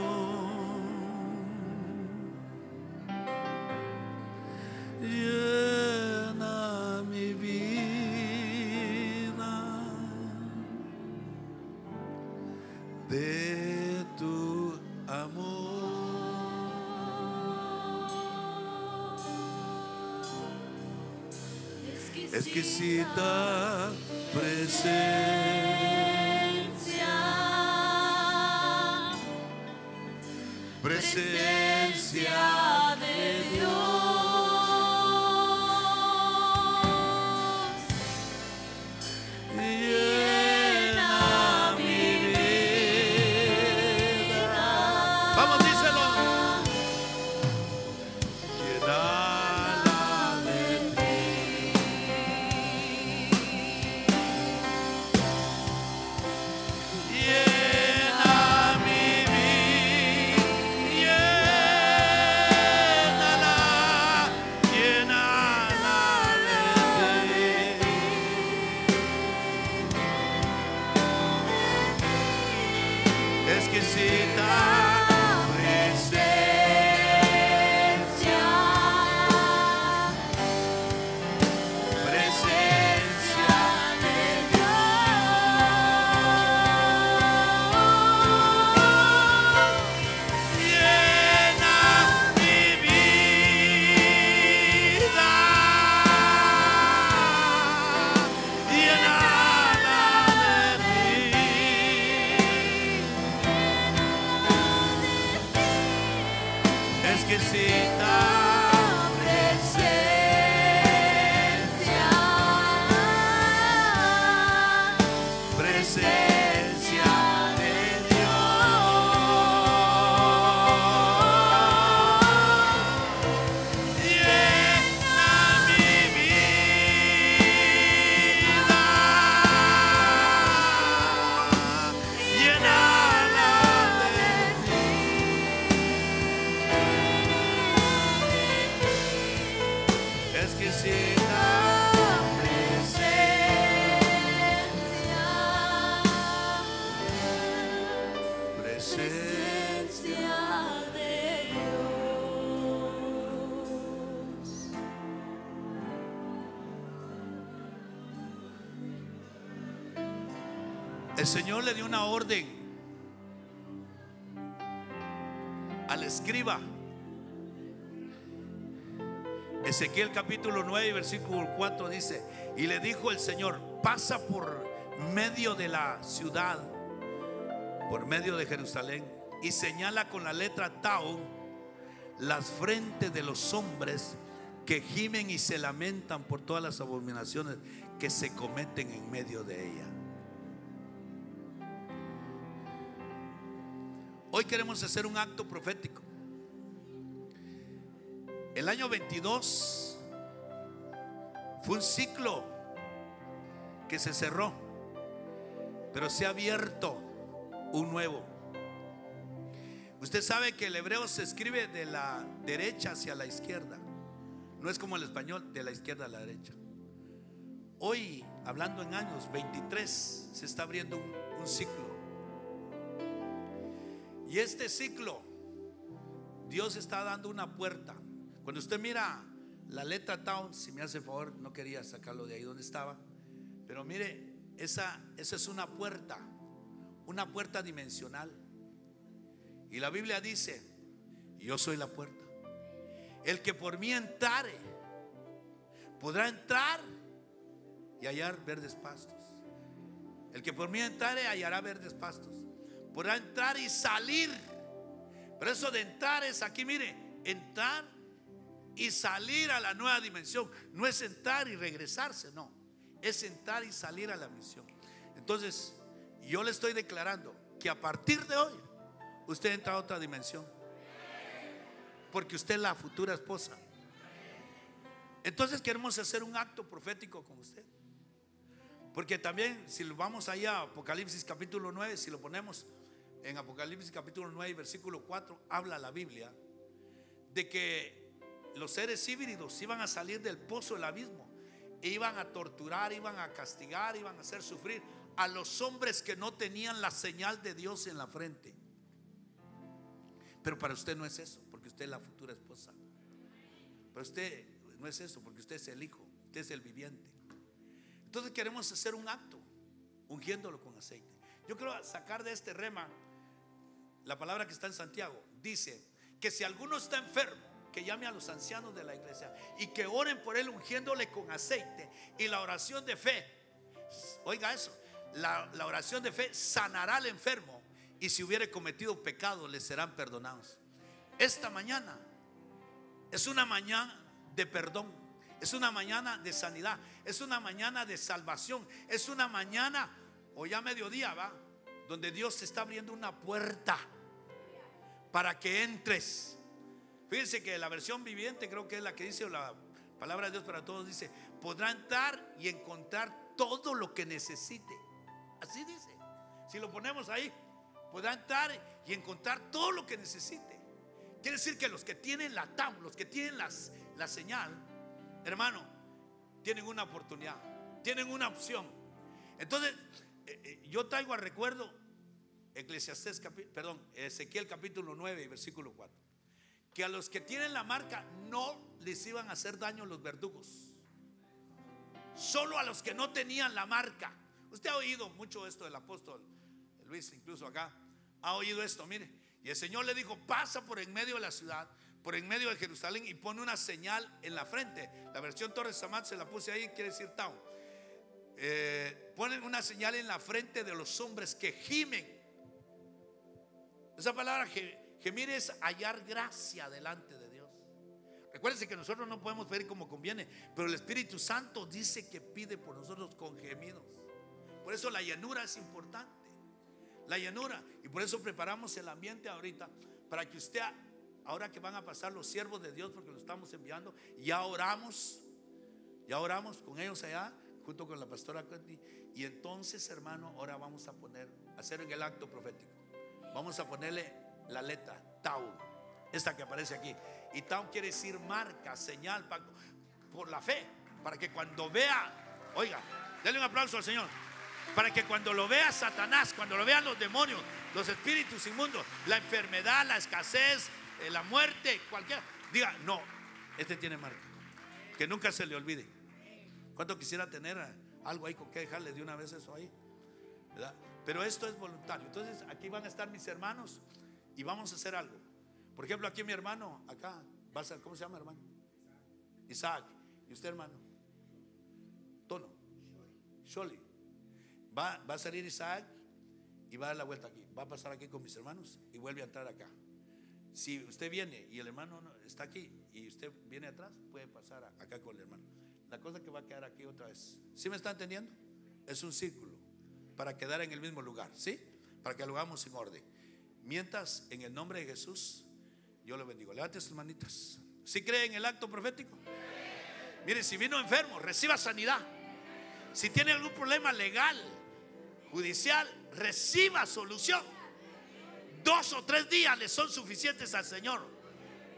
Llena mi vida de tu amor. Exquisita Señor le dio una orden al escriba. Ezequiel capítulo 9, versículo 4 dice, y le dijo el Señor, pasa por medio de la ciudad, por medio de Jerusalén, y señala con la letra Tau las frentes de los hombres que gimen y se lamentan por todas las abominaciones que se cometen en medio de ella. Hoy queremos hacer un acto profético. El año 22 fue un ciclo que se cerró, pero se ha abierto un nuevo. Usted sabe que el hebreo se escribe de la derecha hacia la izquierda. No es como el español, de la izquierda a la derecha. Hoy, hablando en años, 23, se está abriendo un, un ciclo. Y este ciclo, Dios está dando una puerta. Cuando usted mira la letra Town, si me hace favor, no quería sacarlo de ahí donde estaba. Pero mire, esa, esa es una puerta, una puerta dimensional. Y la Biblia dice, yo soy la puerta. El que por mí entrare, podrá entrar y hallar verdes pastos. El que por mí entrare, hallará verdes pastos. Podrá entrar y salir. Pero eso de entrar es aquí, mire, entrar y salir a la nueva dimensión. No es entrar y regresarse, no. Es entrar y salir a la misión. Entonces, yo le estoy declarando que a partir de hoy, usted entra a otra dimensión. Porque usted es la futura esposa. Entonces queremos hacer un acto profético con usted. Porque también, si vamos allá a Apocalipsis capítulo 9, si lo ponemos en Apocalipsis capítulo 9, versículo 4, habla la Biblia de que los seres híbridos iban a salir del pozo del abismo e iban a torturar, iban a castigar, iban a hacer sufrir a los hombres que no tenían la señal de Dios en la frente. Pero para usted no es eso, porque usted es la futura esposa. Para usted no es eso, porque usted es el hijo, usted es el viviente. Entonces queremos hacer un acto, ungiéndolo con aceite. Yo quiero sacar de este rema la palabra que está en Santiago. Dice que si alguno está enfermo, que llame a los ancianos de la iglesia y que oren por él ungiéndole con aceite. Y la oración de fe, oiga eso, la, la oración de fe sanará al enfermo y si hubiere cometido pecado le serán perdonados. Esta mañana es una mañana de perdón, es una mañana de sanidad, es una mañana de salvación, es una mañana, o ya mediodía va, donde Dios está abriendo una puerta para que entres. Fíjense que la versión viviente creo que es la que dice, la palabra de Dios para todos dice, podrá entrar y encontrar todo lo que necesite. Así dice. Si lo ponemos ahí, podrá entrar y encontrar todo lo que necesite. Quiere decir que los que tienen la TAM, los que tienen las, la señal, hermano, tienen una oportunidad, tienen una opción. Entonces, eh, eh, yo traigo a recuerdo Eclesiastés, perdón, Ezequiel capítulo 9, versículo 4 que a los que tienen la marca no les iban a hacer daño los verdugos. Solo a los que no tenían la marca. Usted ha oído mucho esto del apóstol Luis, incluso acá. Ha oído esto, mire. Y el Señor le dijo, pasa por en medio de la ciudad, por en medio de Jerusalén y pone una señal en la frente. La versión Torres Samat se la puse ahí, quiere decir town. Eh, ponen una señal en la frente de los hombres que gimen. Esa palabra Gemir es hallar gracia delante de Dios. Recuérdense que nosotros no podemos pedir como conviene, pero el Espíritu Santo dice que pide por nosotros con gemidos. Por eso la llanura es importante. La llanura. Y por eso preparamos el ambiente ahorita para que usted, ahora que van a pasar los siervos de Dios, porque lo estamos enviando, ya oramos, ya oramos con ellos allá, junto con la pastora Courtney. Y entonces, hermano, ahora vamos a poner, hacer el acto profético. Vamos a ponerle la letra Tau, esta que aparece aquí. Y Tau quiere decir marca, señal, por la fe, para que cuando vea, oiga, denle un aplauso al Señor, para que cuando lo vea Satanás, cuando lo vean los demonios, los espíritus inmundos, la enfermedad, la escasez, eh, la muerte, cualquiera, diga, no, este tiene marca, que nunca se le olvide. ¿Cuánto quisiera tener algo ahí con que dejarle de una vez eso ahí? Pero esto es voluntario. Entonces aquí van a estar mis hermanos y vamos a hacer algo. Por ejemplo, aquí mi hermano, acá, va a ser, ¿cómo se llama hermano? Isaac. ¿Y usted hermano? Tono. Sholi. Va, va a salir Isaac y va a dar la vuelta aquí. Va a pasar aquí con mis hermanos y vuelve a entrar acá. Si usted viene y el hermano está aquí y usted viene atrás, puede pasar acá con el hermano. La cosa que va a quedar aquí otra vez. ¿Sí me está entendiendo? Es un círculo para quedar en el mismo lugar, ¿sí? Para que lo hagamos en orden. Mientras, en el nombre de Jesús, yo lo bendigo. Levante sus manitas. ¿Si cree en el acto profético? Mire, si vino enfermo, reciba sanidad. Si tiene algún problema legal, judicial, reciba solución. Dos o tres días le son suficientes al Señor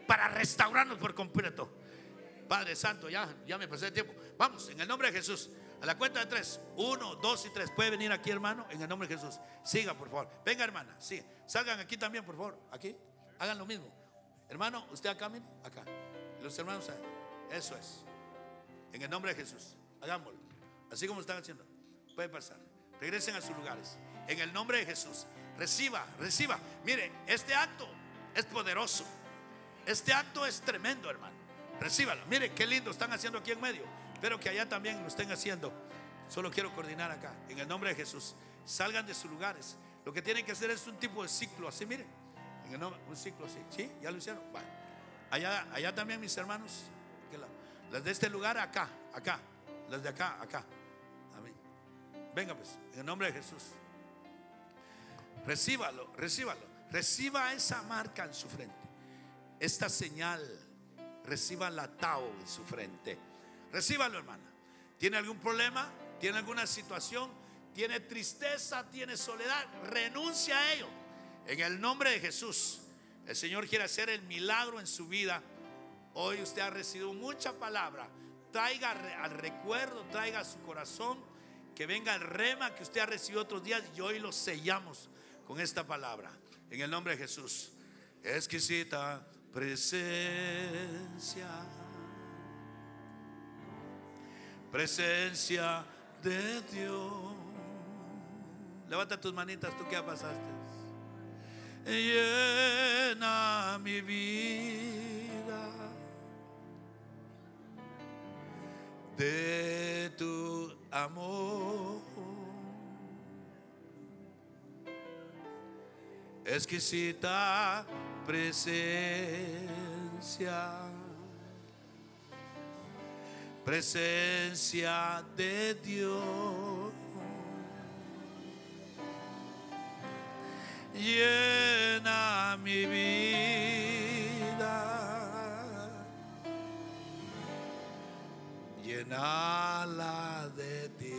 para restaurarnos por completo. Padre Santo, ya, ya me pasé el tiempo. Vamos, en el nombre de Jesús. A la cuenta de tres. Uno, dos y tres. ¿Puede venir aquí, hermano? En el nombre de Jesús. Siga, por favor. Venga, hermana. Siga. Salgan aquí también, por favor. Aquí. Hagan lo mismo. Hermano, usted acá, mire. Acá. Los hermanos. Eso es. En el nombre de Jesús. Hagámoslo. Así como están haciendo. Puede pasar. Regresen a sus lugares. En el nombre de Jesús. Reciba, reciba. Mire, este acto es poderoso. Este acto es tremendo, hermano. Recíbalo. Mire qué lindo están haciendo aquí en medio. Espero que allá también lo estén haciendo. Solo quiero coordinar acá. En el nombre de Jesús. Salgan de sus lugares. Lo que tienen que hacer es un tipo de ciclo así, mire. En el nombre, un ciclo así. ¿Sí? ¿Ya lo hicieron? Vale. Allá, allá también mis hermanos. Las de este lugar acá, acá. Las de acá, acá. Amén. Venga pues, en el nombre de Jesús. Recíbalo, recíbalo. Reciba esa marca en su frente. Esta señal. Reciba la Tao en su frente. Recíbalo, hermana. ¿Tiene algún problema? ¿Tiene alguna situación? ¿Tiene tristeza? ¿Tiene soledad? Renuncia a ello. En el nombre de Jesús. El Señor quiere hacer el milagro en su vida. Hoy usted ha recibido mucha palabra. Traiga al recuerdo, traiga a su corazón que venga el rema que usted ha recibido otros días y hoy lo sellamos con esta palabra. En el nombre de Jesús. Exquisita presencia. Presencia de Dios. Levanta tus manitas, tú que ya pasaste. Llena mi vida de tu amor. Exquisita presencia. Presencia de Dios. Llena mi vida. Llenala de ti.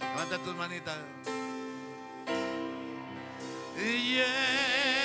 Levanta tus manitas. Llena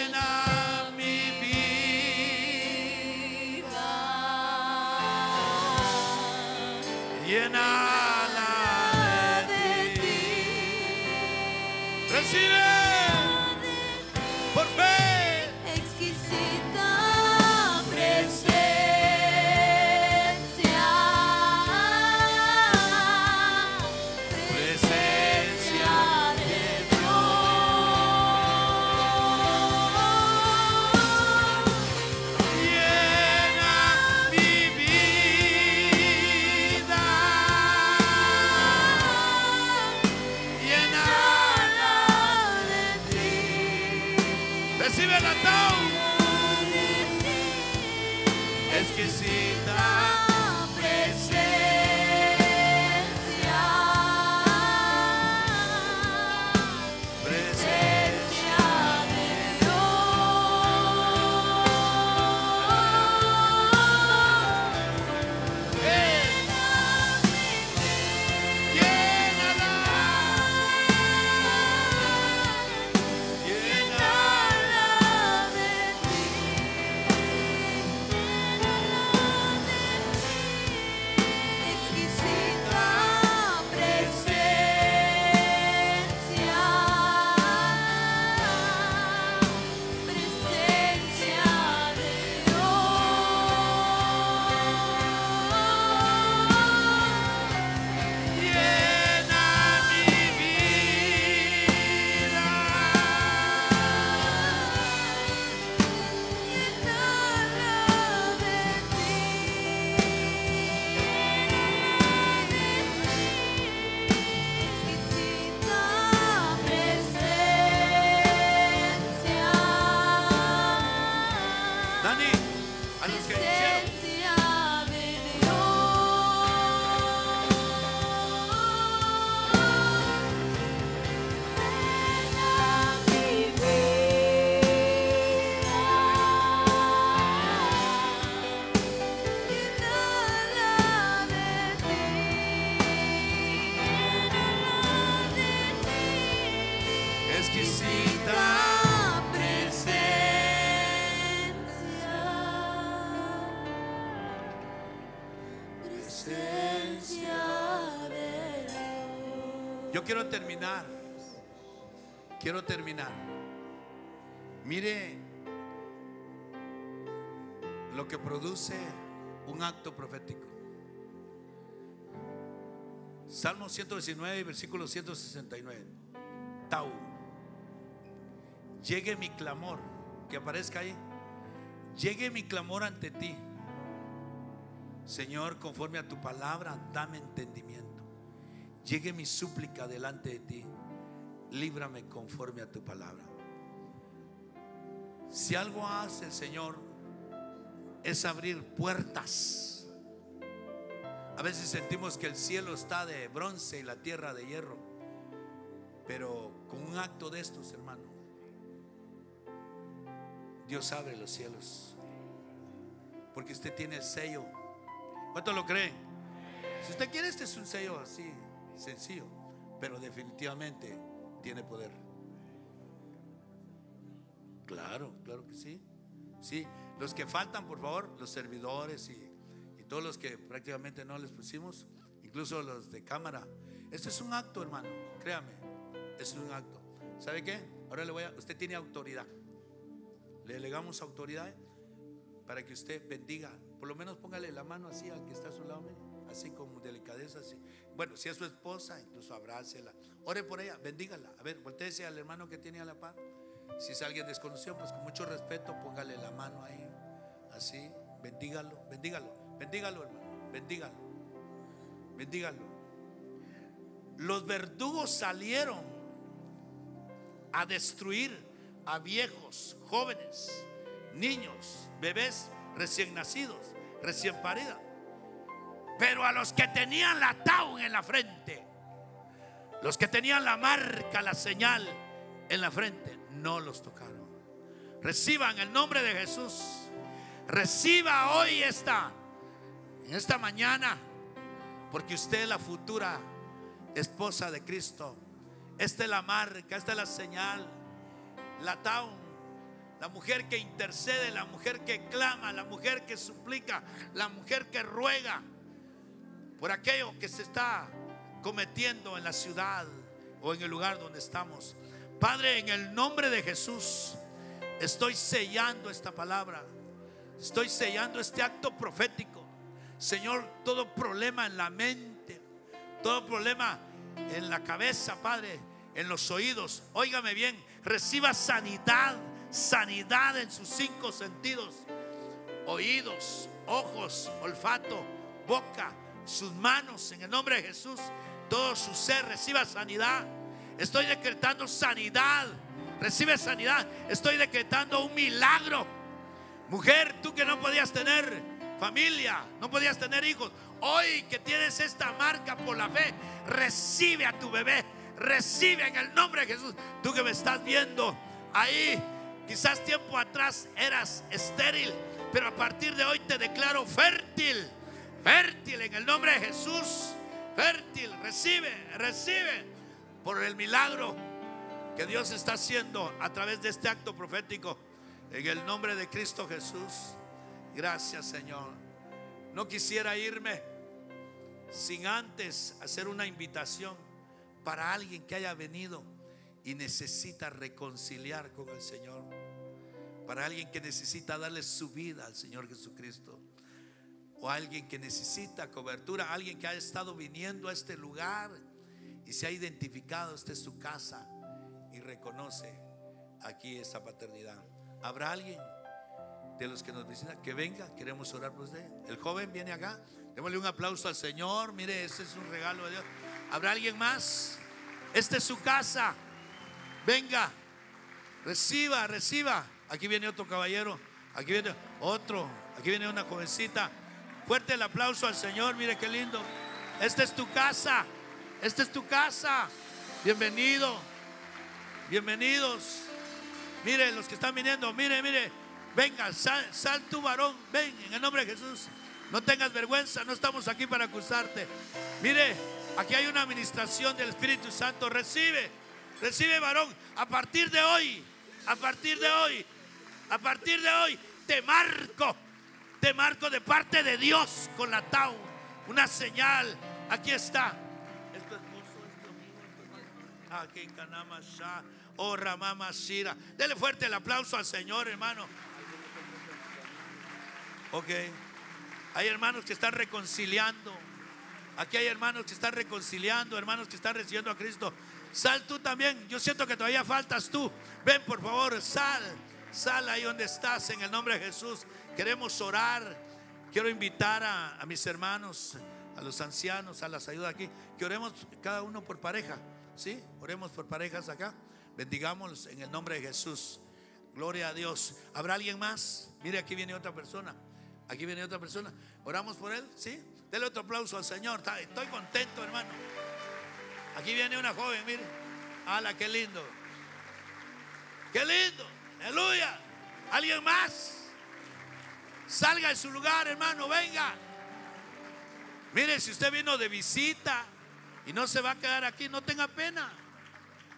Quiero terminar. Mire lo que produce un acto profético. Salmo 119, versículo 169. Tau. Llegue mi clamor, que aparezca ahí. Llegue mi clamor ante ti. Señor, conforme a tu palabra, dame entendimiento. Llegue mi súplica delante de ti. Líbrame conforme a tu palabra. Si algo hace el Señor es abrir puertas. A veces sentimos que el cielo está de bronce y la tierra de hierro. Pero con un acto de estos, hermano, Dios abre los cielos. Porque usted tiene el sello. ¿Cuánto lo cree? Si usted quiere, este es un sello así, sencillo. Pero definitivamente tiene poder. Claro, claro que sí. Sí, los que faltan, por favor, los servidores y, y todos los que prácticamente no les pusimos, incluso los de cámara. Este es un acto, hermano, créame, es un acto. ¿Sabe qué? Ahora le voy a, usted tiene autoridad. Le delegamos autoridad para que usted bendiga. Por lo menos póngale la mano así al que está a su lado, así con delicadeza, así. Bueno, si es su esposa, incluso abrácela. Ore por ella, bendígala. A ver, volteese al hermano que tiene a la par. Si es alguien desconocido, pues con mucho respeto, póngale la mano ahí, así, bendígalo, bendígalo, bendígalo, hermano, bendígalo, bendígalo. Los verdugos salieron a destruir a viejos, jóvenes, niños, bebés recién nacidos, recién paridos. Pero a los que tenían la taun en la frente, los que tenían la marca, la señal en la frente, no los tocaron. Reciban el nombre de Jesús. Reciba hoy esta, esta mañana, porque usted es la futura esposa de Cristo. Esta es la marca, esta es la señal. La taun, la mujer que intercede, la mujer que clama, la mujer que suplica, la mujer que ruega por aquello que se está cometiendo en la ciudad o en el lugar donde estamos. Padre, en el nombre de Jesús, estoy sellando esta palabra. Estoy sellando este acto profético. Señor, todo problema en la mente, todo problema en la cabeza, Padre, en los oídos. Óigame bien, reciba sanidad, sanidad en sus cinco sentidos. Oídos, ojos, olfato, boca, sus manos, en el nombre de Jesús. Todo su ser reciba sanidad. Estoy decretando sanidad. Recibe sanidad. Estoy decretando un milagro. Mujer, tú que no podías tener familia, no podías tener hijos. Hoy que tienes esta marca por la fe, recibe a tu bebé. Recibe en el nombre de Jesús. Tú que me estás viendo ahí, quizás tiempo atrás eras estéril, pero a partir de hoy te declaro fértil. Fértil en el nombre de Jesús. Fértil, recibe, recibe por el milagro que Dios está haciendo a través de este acto profético. En el nombre de Cristo Jesús. Gracias Señor. No quisiera irme sin antes hacer una invitación para alguien que haya venido y necesita reconciliar con el Señor. Para alguien que necesita darle su vida al Señor Jesucristo. O alguien que necesita cobertura. Alguien que ha estado viniendo a este lugar y se ha identificado, esta es su casa y reconoce aquí esta paternidad. ¿Habrá alguien de los que nos visitan que venga? Queremos orar por usted. El joven viene acá. Démosle un aplauso al Señor. Mire, ese es un regalo de Dios. ¿Habrá alguien más? Esta es su casa. Venga, reciba, reciba. Aquí viene otro caballero. Aquí viene otro. Aquí viene una jovencita. Fuerte el aplauso al Señor. Mire qué lindo. Esta es tu casa. Esta es tu casa. Bienvenido. Bienvenidos. Mire, los que están viniendo, mire, mire. Venga, sal, sal tu varón. Ven, en el nombre de Jesús. No tengas vergüenza, no estamos aquí para acusarte. Mire, aquí hay una administración del Espíritu Santo. Recibe, Recibe varón. A partir de hoy, a partir de hoy, a partir de hoy, te marco. Te marco de parte de Dios con la tau. Una señal. Aquí está. Aquí en Canama Shah. Oh, Ramama Shira. Dele fuerte el aplauso al Señor, hermano. Ok. Hay hermanos que están reconciliando. Aquí hay hermanos que están reconciliando, hermanos que están recibiendo a Cristo. Sal tú también. Yo siento que todavía faltas tú. Ven, por favor, sal. Sal ahí donde estás en el nombre de Jesús. Queremos orar. Quiero invitar a, mis hermanos, a los ancianos, a las ayudas aquí, que oremos cada uno por pareja. ¿Sí? Oremos por parejas acá. Bendigámoslos en el nombre de Jesús. Gloria a Dios. ¿Habrá alguien más? Mire, aquí viene otra persona. Aquí viene otra persona. ¿Oramos por él? ¿Sí? Dele otro aplauso al Señor. Estoy contento, hermano. Aquí viene una joven, mire. ¡Hala, qué lindo! ¡Qué lindo! ¡Aleluya! ¿Alguien más? Salga de su lugar, hermano, venga. Mire, si usted vino de visita y no se va a quedar aquí, no tenga pena.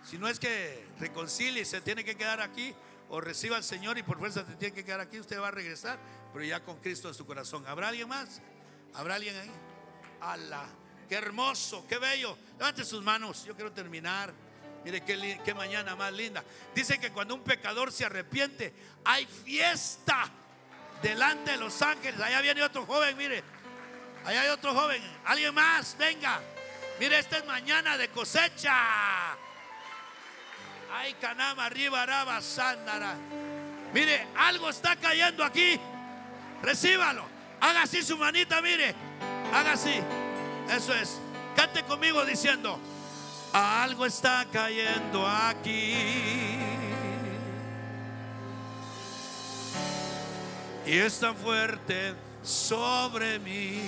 Si no es que reconcilie y se tiene que quedar aquí o reciba al Señor y por fuerza se tiene que quedar aquí, usted va a regresar, pero ya con Cristo en su corazón. ¿Habrá alguien más? ¿Habrá alguien ahí? ¡Hala! ¡Qué hermoso! ¡Qué bello! Levante sus manos, yo quiero terminar. Mire qué, qué mañana más linda. Dice que cuando un pecador se arrepiente, hay fiesta delante de los ángeles. Allá viene otro joven, mire. Allá hay otro joven. Alguien más, venga. Mire, esta es mañana de cosecha. Ay, canama, arriba, araba, sándara. Mire, algo está cayendo aquí. Recíbalo. Haga así su manita, mire. Haga así. Eso es. Cante conmigo diciendo, algo está cayendo aquí. Y es tan fuerte sobre mí.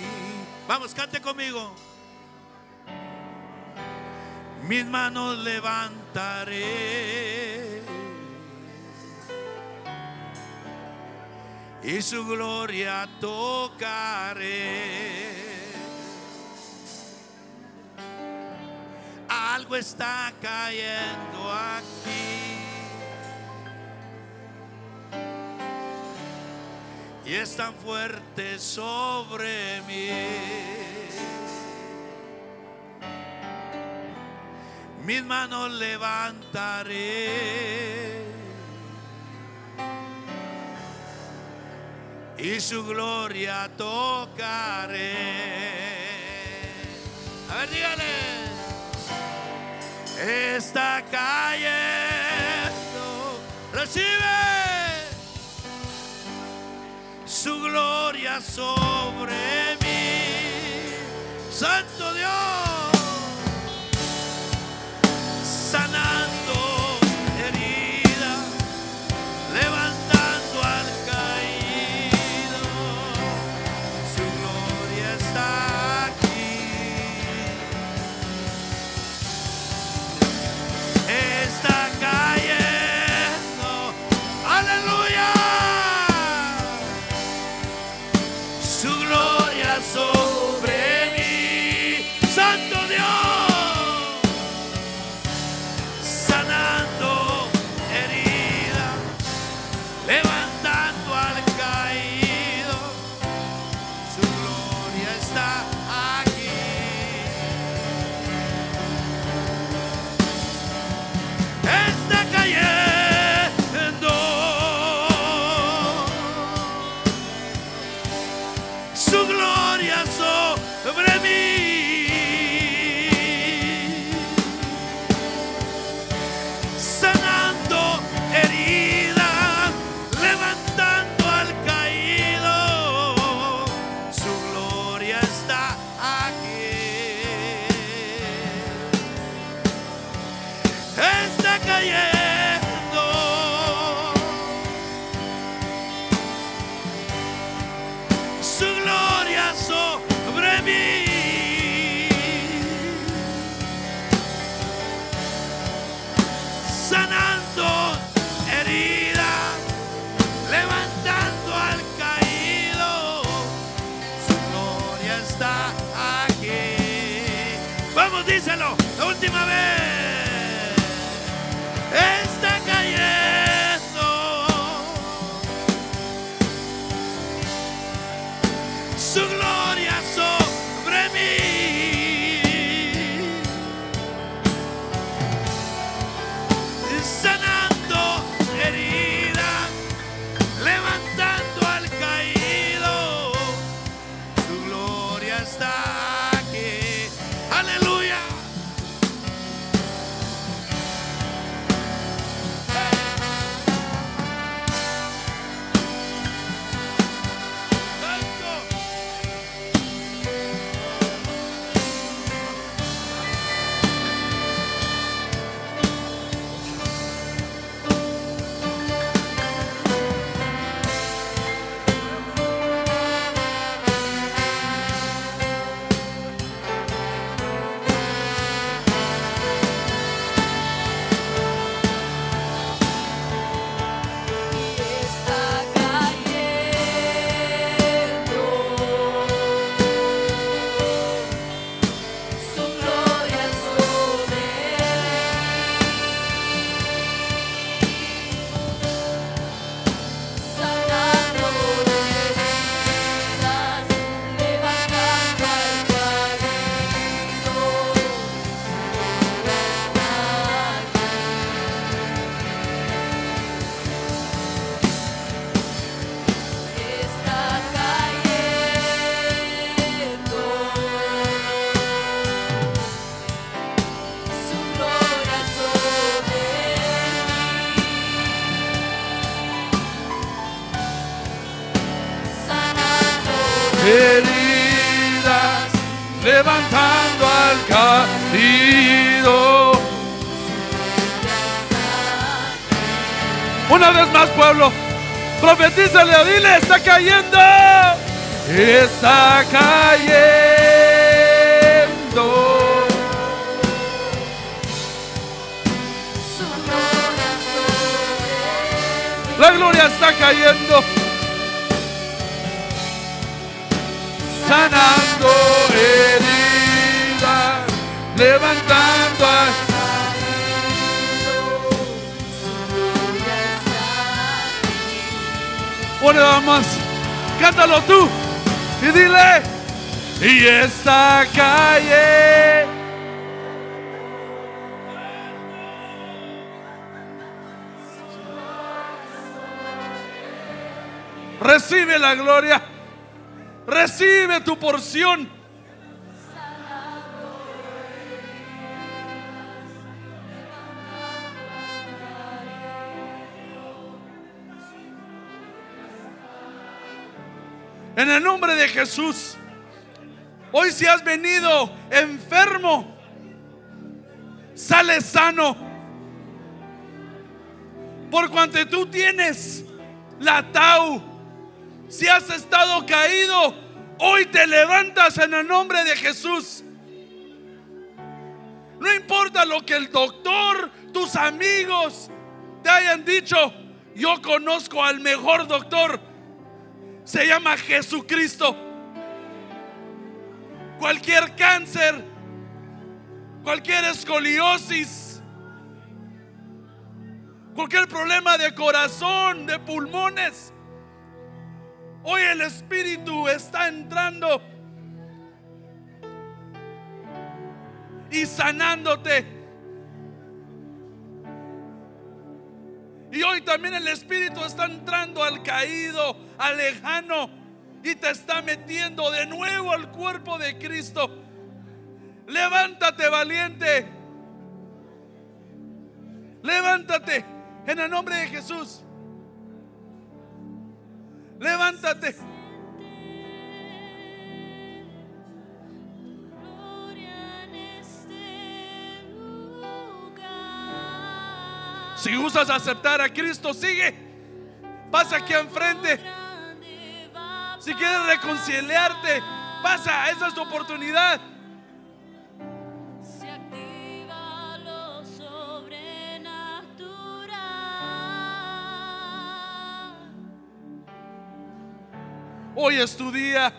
Vamos, cante conmigo. Mis manos levantaré. Y su gloria tocaré. Algo está cayendo aquí. Y es tan fuerte sobre mí. Mis manos levantaré. Y su gloria tocaré. A ver, dígale está cayendo. Recibe gloria sobre mí. Santo Dios, díselo, la última vez. Profetízale, dile, está cayendo, está cayendo. La gloria está cayendo. Sanando Más, cántalo tú y dile, y esta calle. Recibe la gloria. Recibe tu porción. En el nombre de Jesús. Hoy si has venido enfermo, sale sano. Por cuanto tú tienes la tau, si has estado caído, hoy te levantas en el nombre de Jesús. No importa lo que el doctor, tus amigos te hayan dicho, yo conozco al mejor doctor. Se llama Jesucristo. Cualquier cáncer, cualquier escoliosis, cualquier problema de corazón, de pulmones, Hoy el Espíritu está entrando y sanándote. Y hoy también el Espíritu está entrando al caído, al lejano, y te está metiendo de nuevo al cuerpo de Cristo. Levántate, valiente. Levántate en el nombre de Jesús. Levántate. Si usas aceptar a Cristo, sigue. Pasa aquí enfrente. Si quieres reconciliarte, pasa. Esa es tu oportunidad. Hoy es tu día.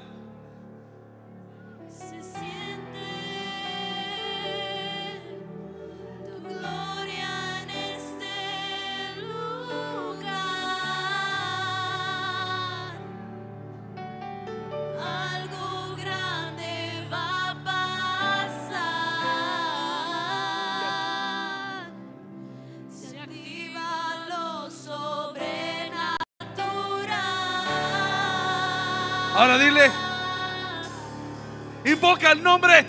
El nombre.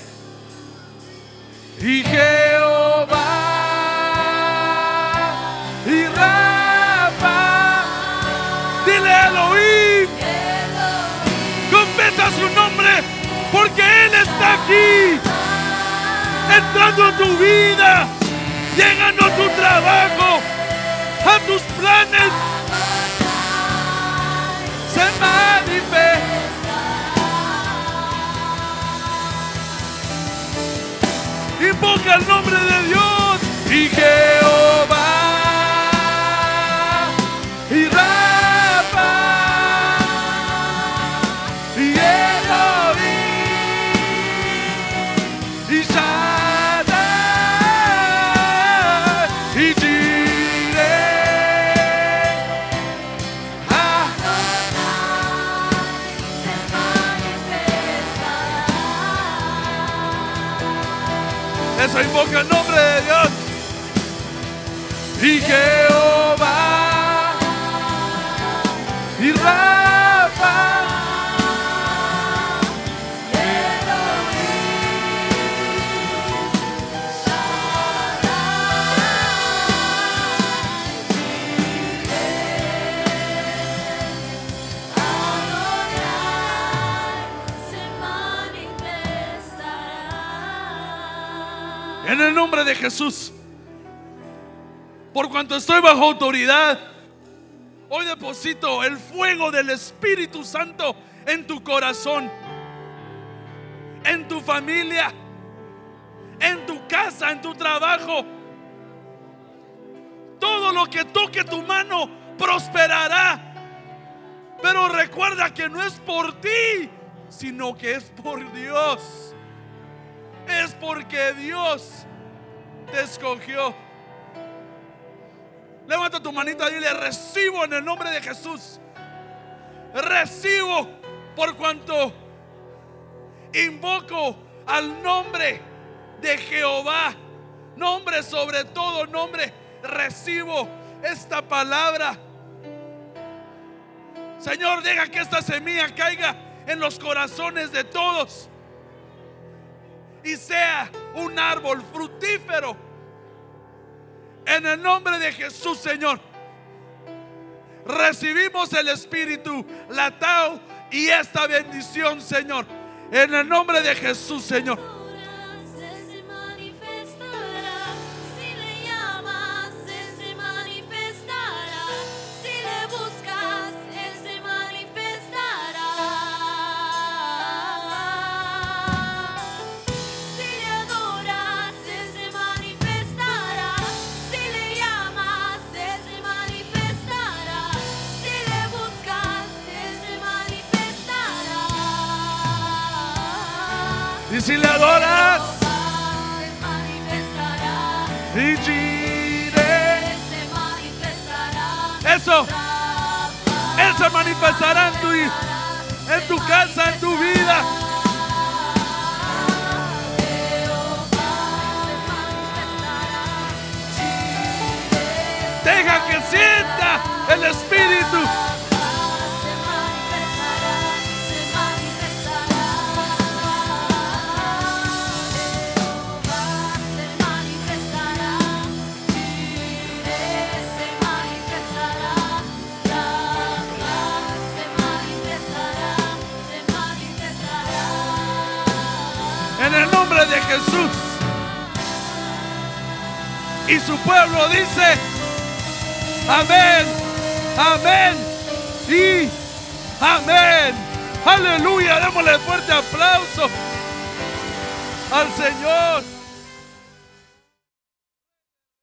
Jesús. Por cuanto estoy bajo autoridad, hoy deposito el fuego del Espíritu Santo en tu corazón, en tu familia, en tu casa, en tu trabajo. Todo lo que toque tu mano prosperará. Pero recuerda que no es por ti, sino que es por Dios. Es porque Dios escogió. Levanta tu manita y dile, recibo en el nombre de Jesús. Recibo por cuanto invoco al nombre de Jehová. Nombre sobre todo nombre. Recibo esta palabra. Señor, deja que esta semilla caiga en los corazones de todos y sea un árbol fructífero. En el nombre de Jesús, Señor. Recibimos el Espíritu, la Tao y esta bendición, Señor. En el nombre de Jesús, Señor. Si le adoras, y manifestará. Eso, Él se manifestará en tu, en tu casa, en tu vida. Deja que sienta el Espíritu. De Jesús. Y su pueblo dice, amén, amén y amén. Aleluya, démosle fuerte aplauso al Señor.